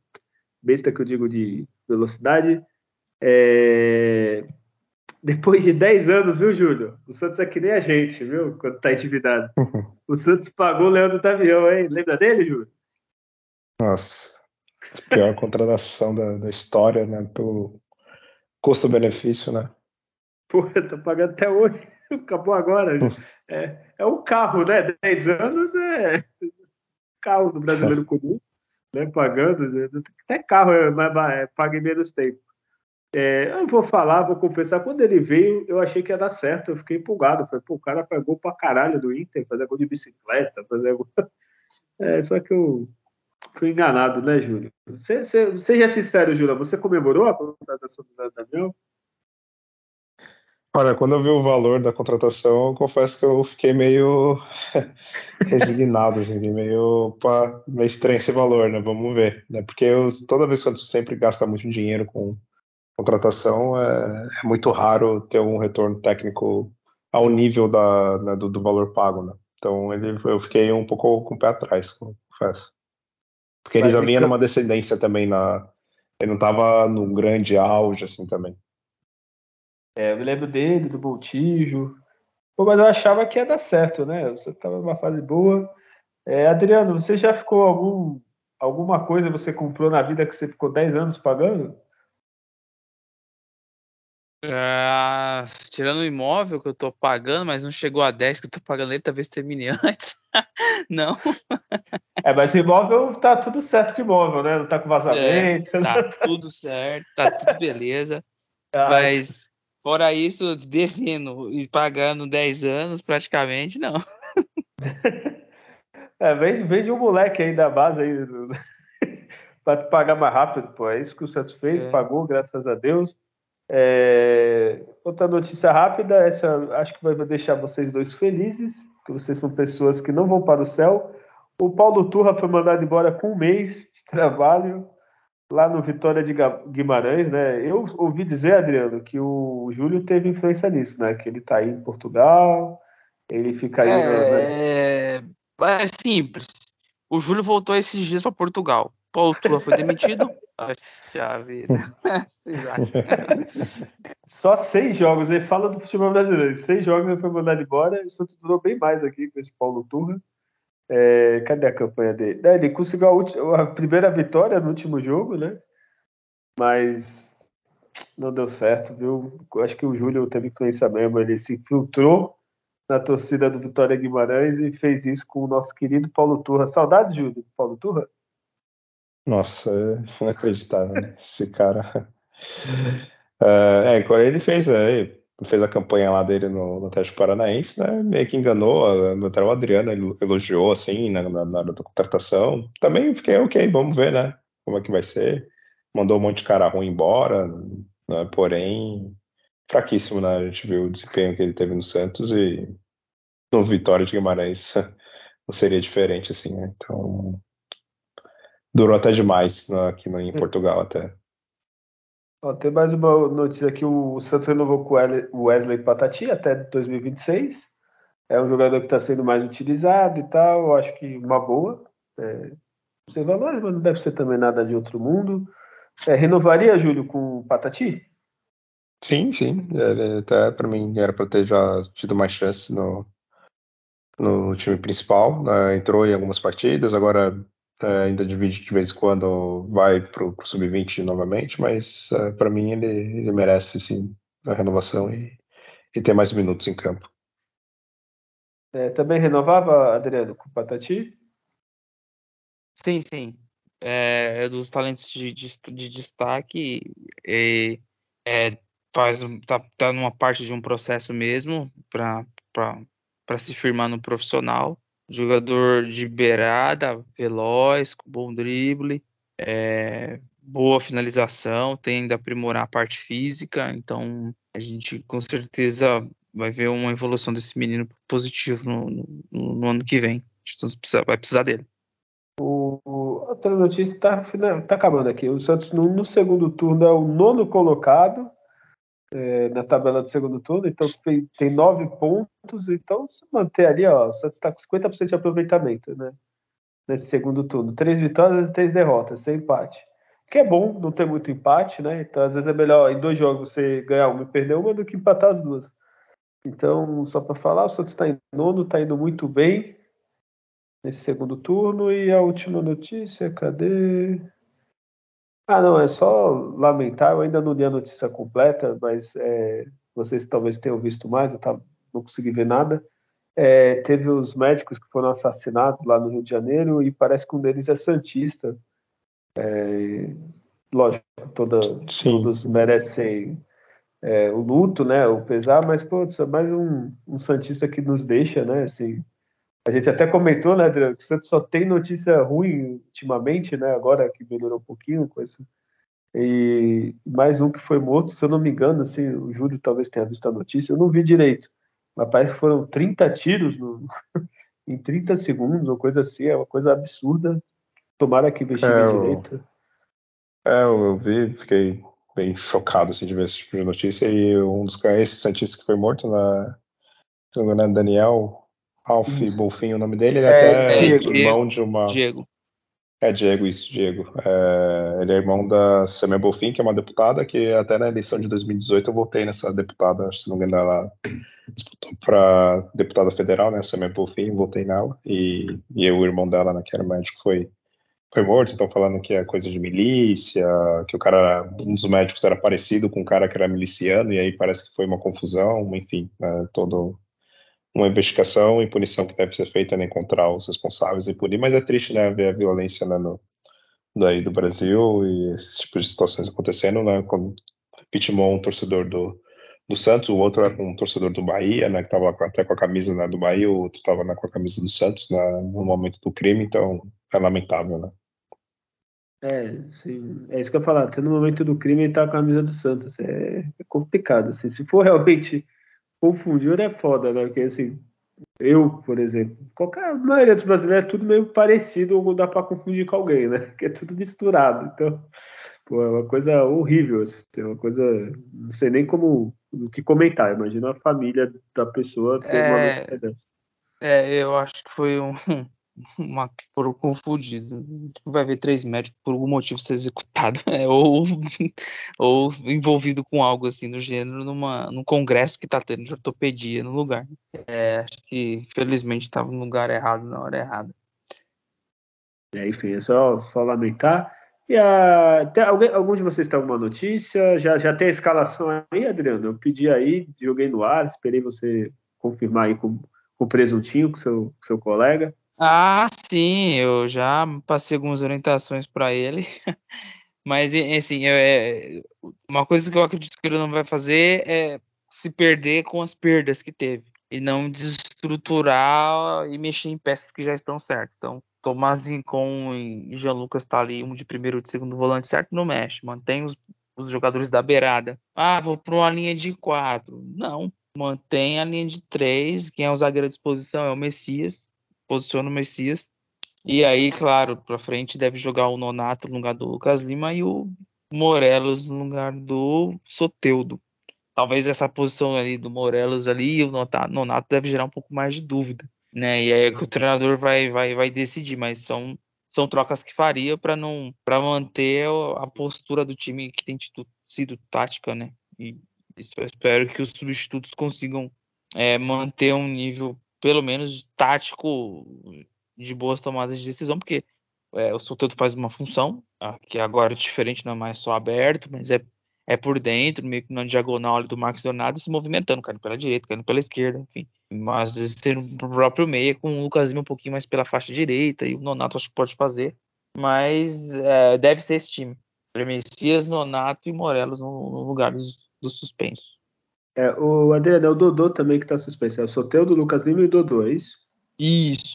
Besta que eu digo de velocidade. É, depois de 10 anos, viu, Júlio? O Santos é que nem a gente, viu? Quando tá endividado. O Santos pagou o Leandro Tavião, hein? Lembra dele, Júlio? Nossa pior contratação da, da, história, né? Pelo custo-benefício, né? Pô, tá pagando até hoje. Acabou agora. É, é um carro, né? 10 anos é carro do brasileiro comum, né? Pagando. Até carro é, é, paga em menos tempo. É, eu vou falar, vou confessar, quando ele veio, eu achei que ia dar certo, eu fiquei empolgado. Falei, pô, o cara pagou pra caralho do Inter, fazer gol de bicicleta, fazer gol. É, só que eu Fui enganado, né, Júlio? Seja sincero, Júlio, você comemorou a contratação do Daniel? Olha, quando eu vi o valor da contratação, eu confesso que eu fiquei meio resignado, assim, meio, pá, meio estranho esse valor, né? Vamos ver, né? Porque eu, toda vez que eu sempre gasta muito dinheiro com contratação, é, é, muito raro ter um retorno técnico ao nível da, né, do, do, valor pago, né? Então ele, eu fiquei um pouco com o pé atrás, confesso. Porque ele já vinha numa descendência também na. Ele não estava no grande auge, assim, também. É, eu me lembro dele, do Boltijo. Pô, mas eu achava que ia dar certo, né? Você estava numa fase boa. É, Adriano, você já ficou algum. Alguma coisa você comprou na vida que você ficou 10 anos pagando? Uh, tirando o imóvel que eu tô pagando, mas não chegou a 10 que eu tô pagando ele, talvez termine antes. não. É, mas o imóvel tá tudo certo com o imóvel, né? Não tá com vazamento. É, tá tudo certo, tá tudo beleza. Ah, mas fora isso, devendo e pagando 10 anos praticamente, não. É, vem, vem de um moleque aí da base aí para pagar mais rápido, pô. É isso que o Santos fez, é. pagou, graças a Deus. É... Outra notícia rápida, essa acho que vai deixar vocês dois felizes, que vocês são pessoas que não vão para o céu. O Paulo Turra foi mandado embora com um mês de trabalho lá no Vitória de Guimarães, né? Eu ouvi dizer, Adriano, que o Júlio teve influência nisso, né? Que ele está aí em Portugal, ele fica aí. É, no... é simples. O Júlio voltou esses dias para Portugal. Paulo Turra foi demitido. Vida. Só seis jogos. Ele fala do futebol brasileiro. Seis jogos ele foi mandado embora. O Santos durou bem mais aqui com esse Paulo Turra. É, cadê a campanha dele? É, ele conseguiu a, última, a, primeira vitória no último jogo, né? mas não deu certo, viu? Acho que o Júlio teve influência mesmo, ele se infiltrou na torcida do Vitória Guimarães e fez isso com o nosso querido Paulo Turra. Saudades, Júlio, Paulo Turra? Nossa, é inacreditável, né? Esse cara. É, é, ele fez, é, fez a campanha lá dele no, no Atlético Paranaense, né? Meio que enganou, até o Adriano elogiou, assim, na, na, hora da contratação. Também fiquei, ok, vamos ver, né? Como é que vai ser. Mandou um monte de cara ruim embora, né? porém, fraquíssimo, né? A gente viu o desempenho que ele teve no Santos e no Vitória de Guimarães não seria diferente, assim, né? Então, durou até demais né, aqui em Portugal até. Ó, tem mais uma notícia aqui: o Santos renovou com o Wesley Patati até 2026. É um jogador que está sendo mais utilizado e tal. Eu acho que uma boa. É, não sei valores, mas não deve ser também nada de outro mundo. É, renovaria, Júlio, com o Patati? Sim, sim. Ele, até para mim era para ter já tido mais chance no, no time principal. Né? Entrou em algumas partidas, agora é, ainda divide de vez em quando, vai para o sub-20 novamente, mas é, para mim ele, ele, merece sim a renovação e, e ter mais minutos em campo. É, também renovava, Adriano, com o Patati? Sim, sim. É, é dos talentos de, de, de destaque e é, faz, tá, tá numa parte de um processo mesmo para se firmar no profissional jogador de beirada, veloz, com bom drible, é, boa finalização, tende a aprimorar a parte física, então a gente com certeza vai ver uma evolução desse menino positivo no, no, no ano que vem. A gente vai precisar dele. O, outra notícia está tá acabando aqui. O Santos no, no, segundo turno é o nono colocado é, na tabela do segundo turno, então tem, tem nove pontos, então se manter ali, ó, o Santos está com 50% de aproveitamento, né? Nesse segundo turno. Três vitórias e três derrotas, sem empate. Que é bom não ter muito empate, né? Então às vezes é melhor em dois jogos você ganhar uma e perder uma do que empatar as duas. Então, só para falar, o Santos está em nono, está indo muito bem nesse segundo turno. E a última notícia, cadê? Ah, não, é só lamentar, eu ainda não li a notícia completa, mas é, vocês talvez tenham visto mais, eu tava, não consegui ver nada. É, teve os médicos que foram assassinados lá no Rio de Janeiro e parece que um deles é Santista. É, lógico, toda, todos merecem é, o luto, né, o pesar, mas pô, é mais um, um Santista que nos deixa, né, assim, a gente até comentou, né, Adriano, que o Santos só tem notícia ruim ultimamente, né? Agora que melhorou um pouquinho com isso. E mais um que foi morto, se eu não me engano, assim, o Júlio talvez tenha visto a notícia, eu não vi direito. Mas parece que foram 30 tiros no, em 30 segundos, ou coisa assim, é uma coisa absurda. Tomara que investigue é, direito. É, eu vi, fiquei bem chocado assim, de ver esse tipo de notícia. E um dos esse Santista que foi morto na. Se não me engano, é Daniel Alf Bolfin, o nome dele, ele é, até é Diego, irmão de uma. Diego. É Diego, isso, Diego. É, ele é irmão da Samia Bolfin, que é uma deputada, que até na eleição de 2018 eu votei nessa deputada, se não me engano, ela disputou para deputada federal, né, Samia Bolfin, votei nela, e, e o irmão dela, né, que era médico, foi, foi morto, estão falando que é coisa de milícia, que o cara, um dos médicos era parecido com um cara que era miliciano, e aí parece que foi uma confusão, enfim, né, todo uma investigação e punição que deve ser feita, né, encontrar os responsáveis e punir, mas é triste, né, ver a violência né, no, daí do Brasil e esses tipos de situações acontecendo, né, como Pitmon, um torcedor do, do Santos, o outro era um torcedor do Bahia, né, que estava até com a camisa né, do Bahia, o outro estava né, com a camisa do Santos né, no momento do crime, então é lamentável, né. É, sim, é isso que eu ia falar, até no momento do crime ele tá com a camisa do Santos, é, é complicado, assim, se for realmente confundir é foda, né? Porque assim, eu, por exemplo, qualquer a maioria dos brasileiros é tudo meio parecido ou dá para confundir com alguém, né? Que é tudo misturado. Então, pô, é uma coisa horrível, assim, é uma coisa, não sei nem como o que comentar. Imagina a família da pessoa ter é, uma dessa. É, eu acho que foi um, uma, por confundido. Vai ver três médicos por algum motivo ser executado é, ou, ou envolvido com algo assim do gênero numa, num congresso que está tendo de ortopedia no lugar. É, acho que felizmente estava no lugar errado na hora errada. É, enfim, é só, só lamentar. E a, tem, alguém, algum de vocês tem alguma notícia? Já, já tem a escalação aí, Adriano? Eu pedi aí, joguei no ar, esperei você confirmar aí com, com o presuntinho, com seu, com seu colega. Ah, sim, eu já passei algumas orientações para ele. Mas, assim, é, uma coisa que eu acredito que ele não vai fazer é se perder com as perdas que teve. E não desestruturar e mexer em peças que já estão certas. Então, Tomás Rincon e Jean Lucas tá ali, um de primeiro e de segundo volante, certo? Não mexe. Mantém os, os jogadores da beirada. Ah, vou para uma linha de quatro. Não. Mantém a linha de três. Quem é o zagueiro à disposição é o Messias. Posiciona o Messias. E aí, claro, para frente deve jogar o Nonato no lugar do Lucas Lima e o Morelos no lugar do Soteudo. Talvez essa posição ali do Morelos ali e o Nonato deve gerar um pouco mais de dúvida né? E aí é que o treinador vai, vai, vai decidir, mas são, são trocas que faria para não para manter a postura do time que tem tido, sido tática, né? E eu espero que os substitutos consigam é, manter um nível pelo menos tático de boas tomadas de decisão, porque é, o Soteldo faz uma função que agora é diferente, não é mais só aberto, mas é é por dentro, meio que na diagonal do Marcos Leonardo, se movimentando, caindo pela direita, caindo pela esquerda, enfim. Mas ser o próprio meia, com o Lucas Lima um pouquinho mais pela faixa direita, e o Nonato acho que pode fazer. Mas é, deve ser esse time. Messias, Nonato e Morelos no, no lugar dos, dos suspensos. É, o Adriano, é o Dodô também que tá suspenso. É o Soteudo, Lucas Lima e Dodô, é isso? Isso.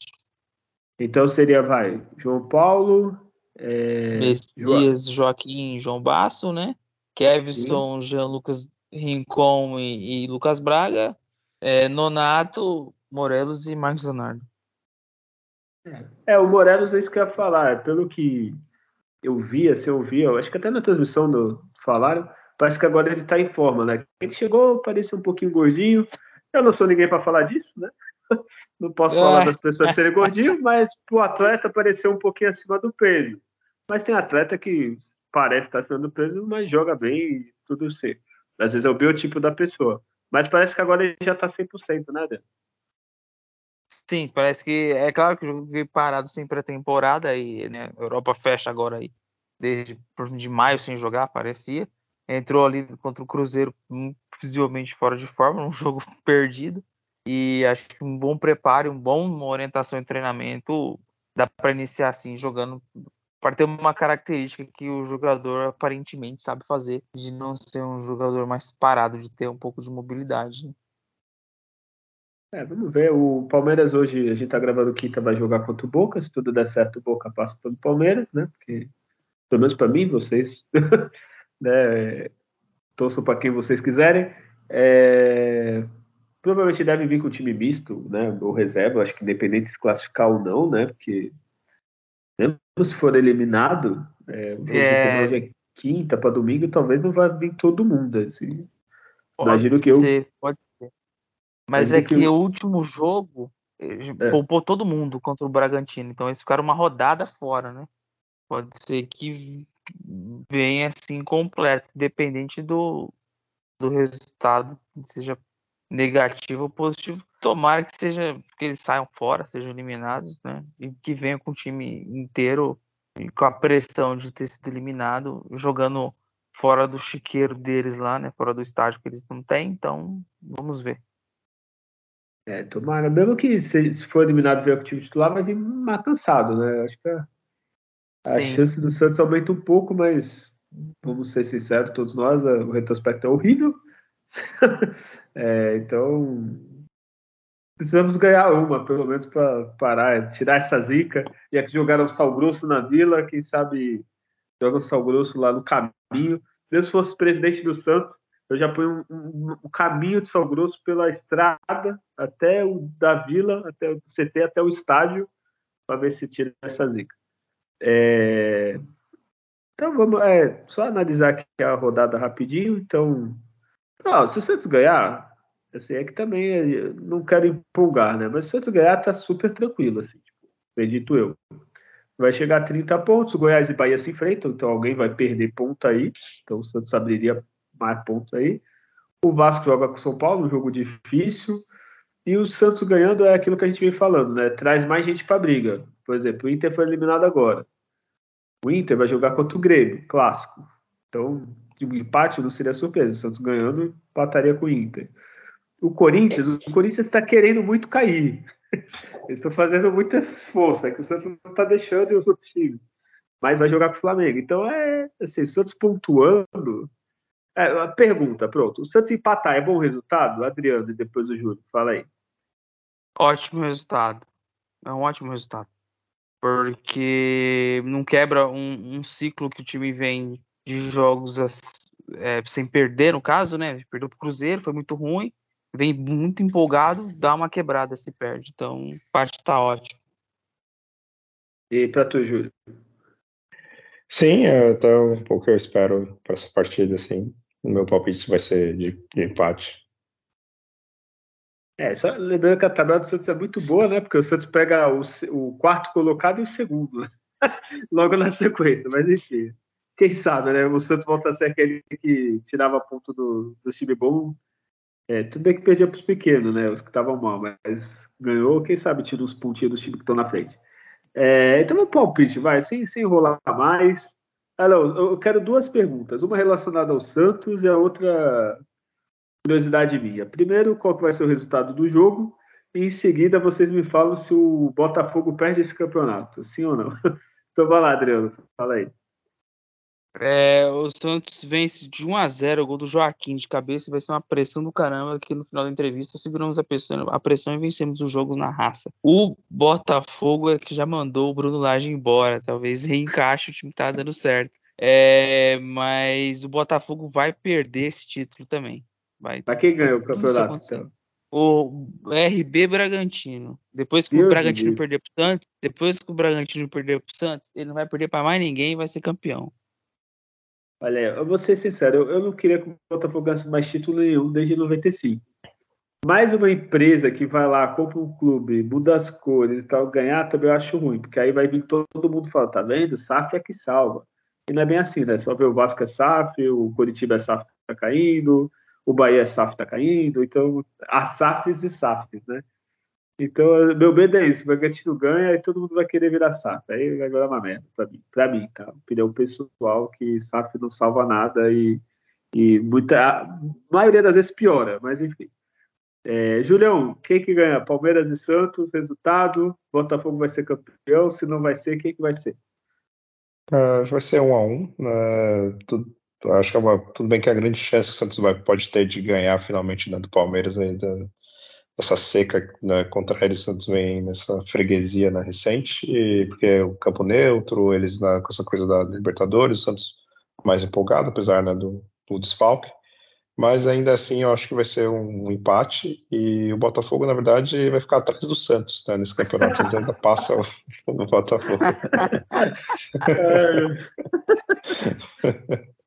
Então seria, vai, João Paulo... É, Messias, jo... Joaquim João Basso, né? Kevson, Jean Lucas Rincon e, e Lucas Braga, é, Nonato, Morelos e Marcos Leonardo. É, o Morelos é isso que eu ia falar. É pelo que eu via, se eu via, acho que até na transmissão do, falaram, parece que agora ele tá em forma, né? Ele chegou, parecia um pouquinho gordinho. Eu não sou ninguém para falar disso, né? Não posso falar das pessoas serem gordinhos, mas o atleta pareceu um pouquinho acima do peso. Mas tem atleta que parece estar sendo preso, mas joga bem e tudo certo. Às vezes é o biotipo da pessoa. Mas parece que agora ele já está 100%, né, Dan? Sim, parece que é claro que o jogo veio parado sem pré-temporada e né, a Europa fecha agora aí desde de maio sem jogar, parecia. Entrou ali contra o Cruzeiro visivelmente fora de forma, um jogo perdido. E acho que um bom preparo, um uma orientação em treinamento dá para iniciar assim jogando para ter uma característica que o jogador aparentemente sabe fazer, de não ser um jogador mais parado, de ter um pouco de mobilidade. Né? É, vamos ver. O Palmeiras hoje, a gente tá gravando quinta, vai jogar contra o Boca. Se tudo der certo, o Boca passa pelo Palmeiras, né? Porque, pelo menos para mim, vocês, né? Torçam para quem vocês quiserem. É, provavelmente deve vir com o time misto, né? Ou reserva, acho que independente de se classificar ou não, né? Porque mesmo se for eliminado, é, é... hoje é quinta para domingo, talvez não vá vir todo mundo. Assim. Pode Imagino ser, que eu. Pode ser. Mas é que, que o último jogo eh, é. poupou todo mundo contra o Bragantino. Então eles ficaram uma rodada fora, né? Pode ser que venha assim completo, dependente do, do resultado, seja negativo ou positivo. Tomara que seja que eles saiam fora, sejam eliminados, né? E que venham com o time inteiro com a pressão de ter sido eliminado, jogando fora do chiqueiro deles lá, né? Fora do estádio que eles não têm. Então, vamos ver. É, tomara. Mesmo que se, for eliminado ver o time titular, vai vir mais cansado, né? Acho que a, a chance do Santos aumenta um pouco, mas vamos ser sinceros, todos nós, o retrospecto é horrível. é, então, precisamos ganhar uma, pelo menos, para parar, tirar essa zica. E aqui jogaram sal grosso na vila, quem sabe joga o sal grosso lá no caminho. Mesmo se fosse presidente do Santos, eu já ponho um, um, um, caminho de sal grosso pela estrada até o da vila, até o CT, até o estádio, para ver se tira essa zica. É... Então vamos é, só analisar aqui a rodada rapidinho. Então, não, se o Santos ganhar, assim, é que também não quero empolgar, né? Mas se o Santos ganhar, tá super tranquilo, assim, tipo, acredito eu. Vai chegar a 30 pontos, Goiás e Bahia se enfrentam, então alguém vai perder ponto aí. Então o Santos abriria mais pontos aí. O Vasco joga com o São Paulo, um jogo difícil. E o Santos ganhando é aquilo que a gente vem falando, né? Traz mais gente para briga. Por exemplo, o Inter foi eliminado agora. O Inter vai jogar contra o Grêmio, clássico. Então, o empate não seria surpresa. O Santos ganhando, empataria com o Inter. O Corinthians, o Corinthians está querendo muito cair. Eles estão fazendo muita esforço, é que o Santos não está deixando os outros times. Mas vai jogar com o Flamengo. Então, é assim, Santos pontuando. É, pergunta, pronto. O Santos empatar é bom resultado? Adriano, e depois o Júlio. Fala aí. Ótimo resultado. É um ótimo resultado. Porque não quebra um, um ciclo que o time vem de jogos é, sem perder, no caso, né? Perdeu pro Cruzeiro, foi muito ruim. Vem muito empolgado, dá uma quebrada se perde. Então, parte está ótima. E para tu, Júlio? Sim, é até um pouco eu espero para essa partida, assim. Meu palpite vai ser de, de empate. É, só lembrando que a tabela do Santos é muito boa, né? Porque o Santos pega o, o quarto colocado e o segundo, né? Logo na sequência, mas enfim. Quem sabe, né? O Santos volta a ser aquele que tirava ponto do, do time bom. É, tudo bem que perdia para os pequenos, né? Os que estavam mal, mas ganhou, quem sabe tira uns pontinhos dos times que estão na frente. É, então, meu palpite, vai, sem, sem enrolar mais. Não, eu quero duas perguntas, uma relacionada ao Santos e a outra curiosidade minha. Primeiro, qual vai ser o resultado do jogo? E em seguida, vocês me falam se o Botafogo perde esse campeonato, sim ou não? Então vai lá, Adriano, fala aí. É, o Santos vence de 1 a 0 o gol do Joaquim de cabeça vai ser uma pressão do caramba que no final da entrevista seguramos a pressão, a pressão e vencemos os jogos na raça. O Botafogo é que já mandou o Bruno Lage embora, talvez reencaixe o time que tá dando certo. É, mas o Botafogo vai perder esse título também. Vai. Pra quem ganhou o campeonato? Então? O RB Bragantino. Depois que Deus o Bragantino perder pro Santos, depois que o Bragantino perder pro Santos, ele não vai perder para mais ninguém e vai ser campeão. Olha, eu vou ser sincero, eu, não queria que o Botafogo ganhasse mais título nenhum desde 95. Mais uma empresa que vai lá, compra um clube, muda as cores e tal, ganhar também eu acho ruim, porque aí vai vir todo, mundo falar, tá vendo? SAF é que salva. E não é bem assim, né? Só ver o Vasco é SAF, o Curitiba é SAF tá caindo, o Bahia SAF está caindo, então há SAFs e SAFs, né? Então, meu medo é isso, o Bragantino ganha e todo mundo vai querer virar SAF, aí vai virar uma merda para mim, para mim, tá? Opinião pessoal que SAF não salva nada e, e muita, a maioria das vezes piora, mas enfim. É, Julião, quem que ganha? Palmeiras e Santos, resultado, Botafogo vai ser campeão, se não vai ser, quem que vai ser? Uh, vai ser um a um, né? tudo, acho que é uma, tudo bem que a grande chance que o Santos vai, pode ter de ganhar finalmente né, do Palmeiras ainda essa seca né, contra eles, Santos vem nessa freguesia né, recente, e, porque é o campo neutro, eles na, com essa coisa da Libertadores, o Santos mais empolgado, apesar né, do, do desfalque. Mas ainda assim, eu acho que vai ser um, empate e o Botafogo, na verdade, vai ficar atrás do Santos né, nesse campeonato. O Santos ainda passa o, o Botafogo.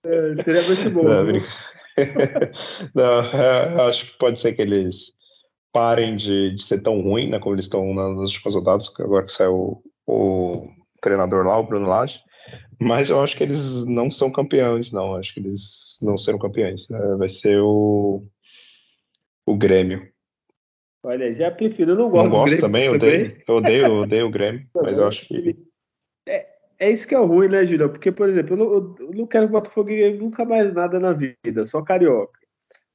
É, seria muito bom. Não, não, é, acho que pode ser que eles parem de, de ser tão ruim, né, como eles estão nas últimas rodadas, agora que saiu o, o treinador lá, o Bruno Lage. Mas eu acho que eles não são campeões, não. Acho que eles não serão campeões. Né? Vai ser o, o Grêmio. Olha, já prefiro, eu não gosto não gosto também, eu odeio, eu odeio, eu odeio o Grêmio, mas eu acho que é isso que é ruim, né, Julião? Porque, por exemplo, eu não, eu não quero que o Botafogo ganhe nunca mais nada na vida, só carioca.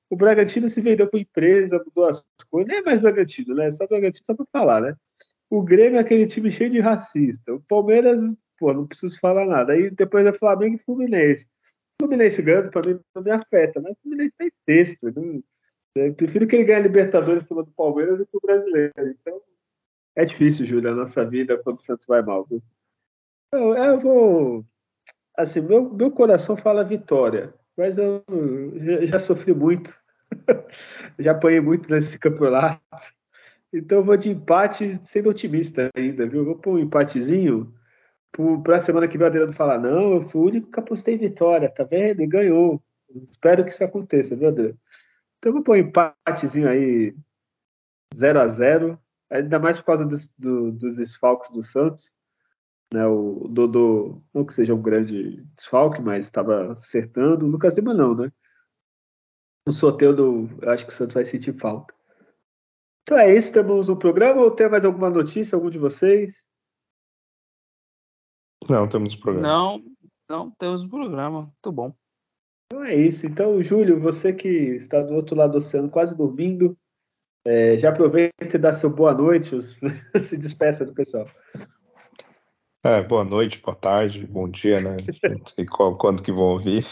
O Bragantino se vendeu com empresa, mudou as coisas, nem é mais Bragantino, né? Só Bragantino, só para falar, né? O Grêmio é aquele time cheio de racista. O Palmeiras, pô, não preciso falar nada. Aí depois é Flamengo e Fluminense. Fluminense ganhando, para mim, não me afeta, mas o Fluminense tem sexto. Não, eu prefiro que ele ganhe a Libertadores em cima do Palmeiras do que o brasileiro. Então, é difícil, Júlio, a nossa vida quando o Santos vai mal. Viu? Eu, eu vou. Assim, meu, meu coração fala vitória, mas eu já, já sofri muito. já apanhei muito nesse campeonato. Então vou de empate sendo otimista ainda, viu? Vou pôr um empatezinho para a semana que vem o Adriano falar: não, eu fui o único que apostei vitória, tá vendo? E ganhou. Espero que isso aconteça, viu, Adriano? Então vou pôr um empatezinho aí 0 a 0 ainda mais por causa dos, do, dos desfalques do Santos. Né, o Dodô, não que seja um grande desfalque, mas estava acertando. O Lucas Lima não, né? O Soteldo, eu acho que o Santos vai sentir falta. Então é isso, temos um programa ou tem mais alguma notícia, algum de vocês? Não, temos programa. Não, não temos programa. Muito bom. Então é isso. Então, Júlio, você que está do outro lado do oceano, quase dormindo, é, já aproveita e dá seu boa noite, os, se despeça do pessoal. É, boa noite, boa tarde, bom dia, né? Não sei qual, quando que vão ouvir.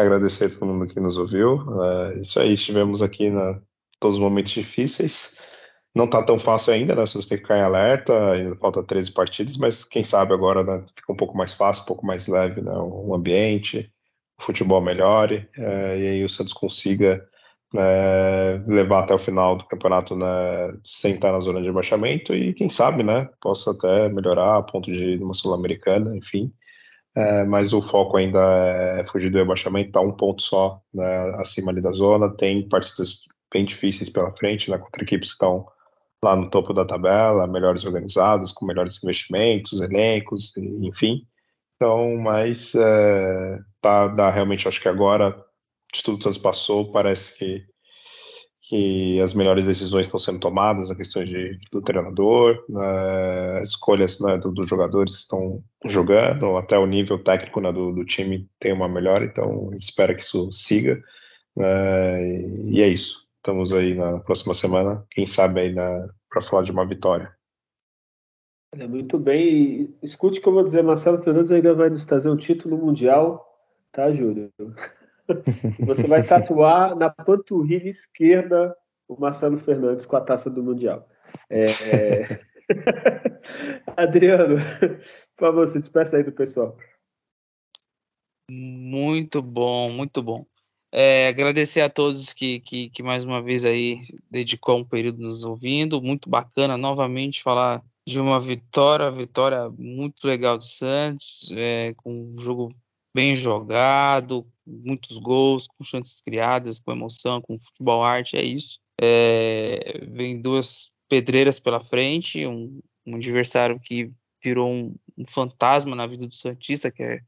Agradecer a todo mundo que nos ouviu. É, isso aí, estivemos aqui na todos os momentos difíceis. Não tá tão fácil ainda, né? Você tem que ficar em alerta, ainda falta 13 partidas, mas quem sabe agora né, fica um pouco mais fácil, um pouco mais leve, né? O ambiente, o futebol melhore, é, e aí o Santos consiga é, levar até o final do campeonato né, sem estar na zona de abaixamento e quem sabe, né, possa até melhorar a ponto de uma sul-americana, enfim. É, mas o foco ainda é fugir do rebaixamento, está um ponto só né, acima ali da zona, tem partidas bem difíceis pela frente, né, contra equipes que estão lá no topo da tabela, melhores organizadas, com melhores investimentos, elencos, enfim. Então, mas é, tá, dá, realmente acho que agora de tudo que passou, parece que, que as melhores decisões estão sendo tomadas, a questão de, do treinador, né, escolhas né, do, dos jogadores que estão jogando, até o nível técnico né, do, do, time tem uma melhora, então espera que isso siga. Né, e é isso. Estamos aí na próxima semana, quem sabe aí para falar de uma vitória. Muito bem. Escute o que eu vou dizer, Marcelo Fernandes ainda vai nos trazer um título mundial, tá, Júlio? Você vai tatuar na panturrilha esquerda o Marcelo Fernandes com a taça do Mundial. É... Adriano, por favor, se despeça aí do pessoal. Muito bom, muito bom. É, agradecer a todos que, que, que, mais uma vez aí dedicou um período nos ouvindo. Muito bacana novamente falar de uma vitória, vitória muito legal do Santos, é, com um jogo bem jogado, muitos gols, com chances criadas, com emoção, com futebol arte, é isso. É, vem duas pedreiras pela frente, um, um adversário que virou um, um, fantasma na vida do Santista, que é,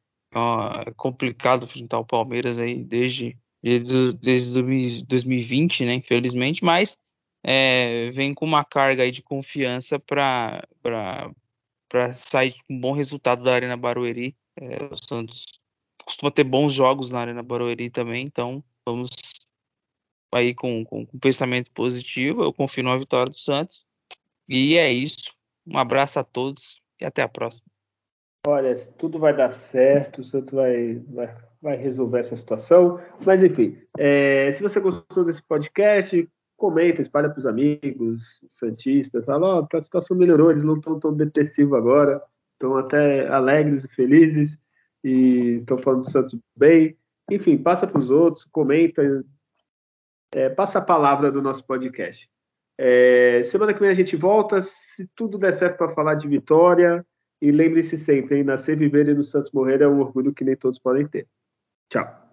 é complicado enfrentar o Palmeiras aí desde, desde, desde 2020, né, infelizmente, mas é, vem com uma carga aí de confiança para sair com um bom resultado da Arena Barueri. É, o Santos costuma ter bons jogos na Arena Barueri também, então vamos aí com, com, com pensamento positivo. Eu confio na vitória do Santos. E é isso. Um abraço a todos e até a próxima. Olha, tudo vai dar certo, o Santos vai, vai, vai resolver essa situação. Mas enfim, é, se você gostou desse podcast, comenta, espalha para os amigos, santistas, fala, ó, oh, a situação melhorou, eles não estão tão depressivos agora, estão até alegres e felizes e estão falando do Santos bem. Enfim, passa para os outros, comenta, é, passa a palavra do nosso podcast. É, semana que vem a gente volta, se tudo der certo para falar de vitória. E lembre-se sempre, hein, nascer, viver e no Santos morrer é um orgulho que nem todos podem ter. Tchau.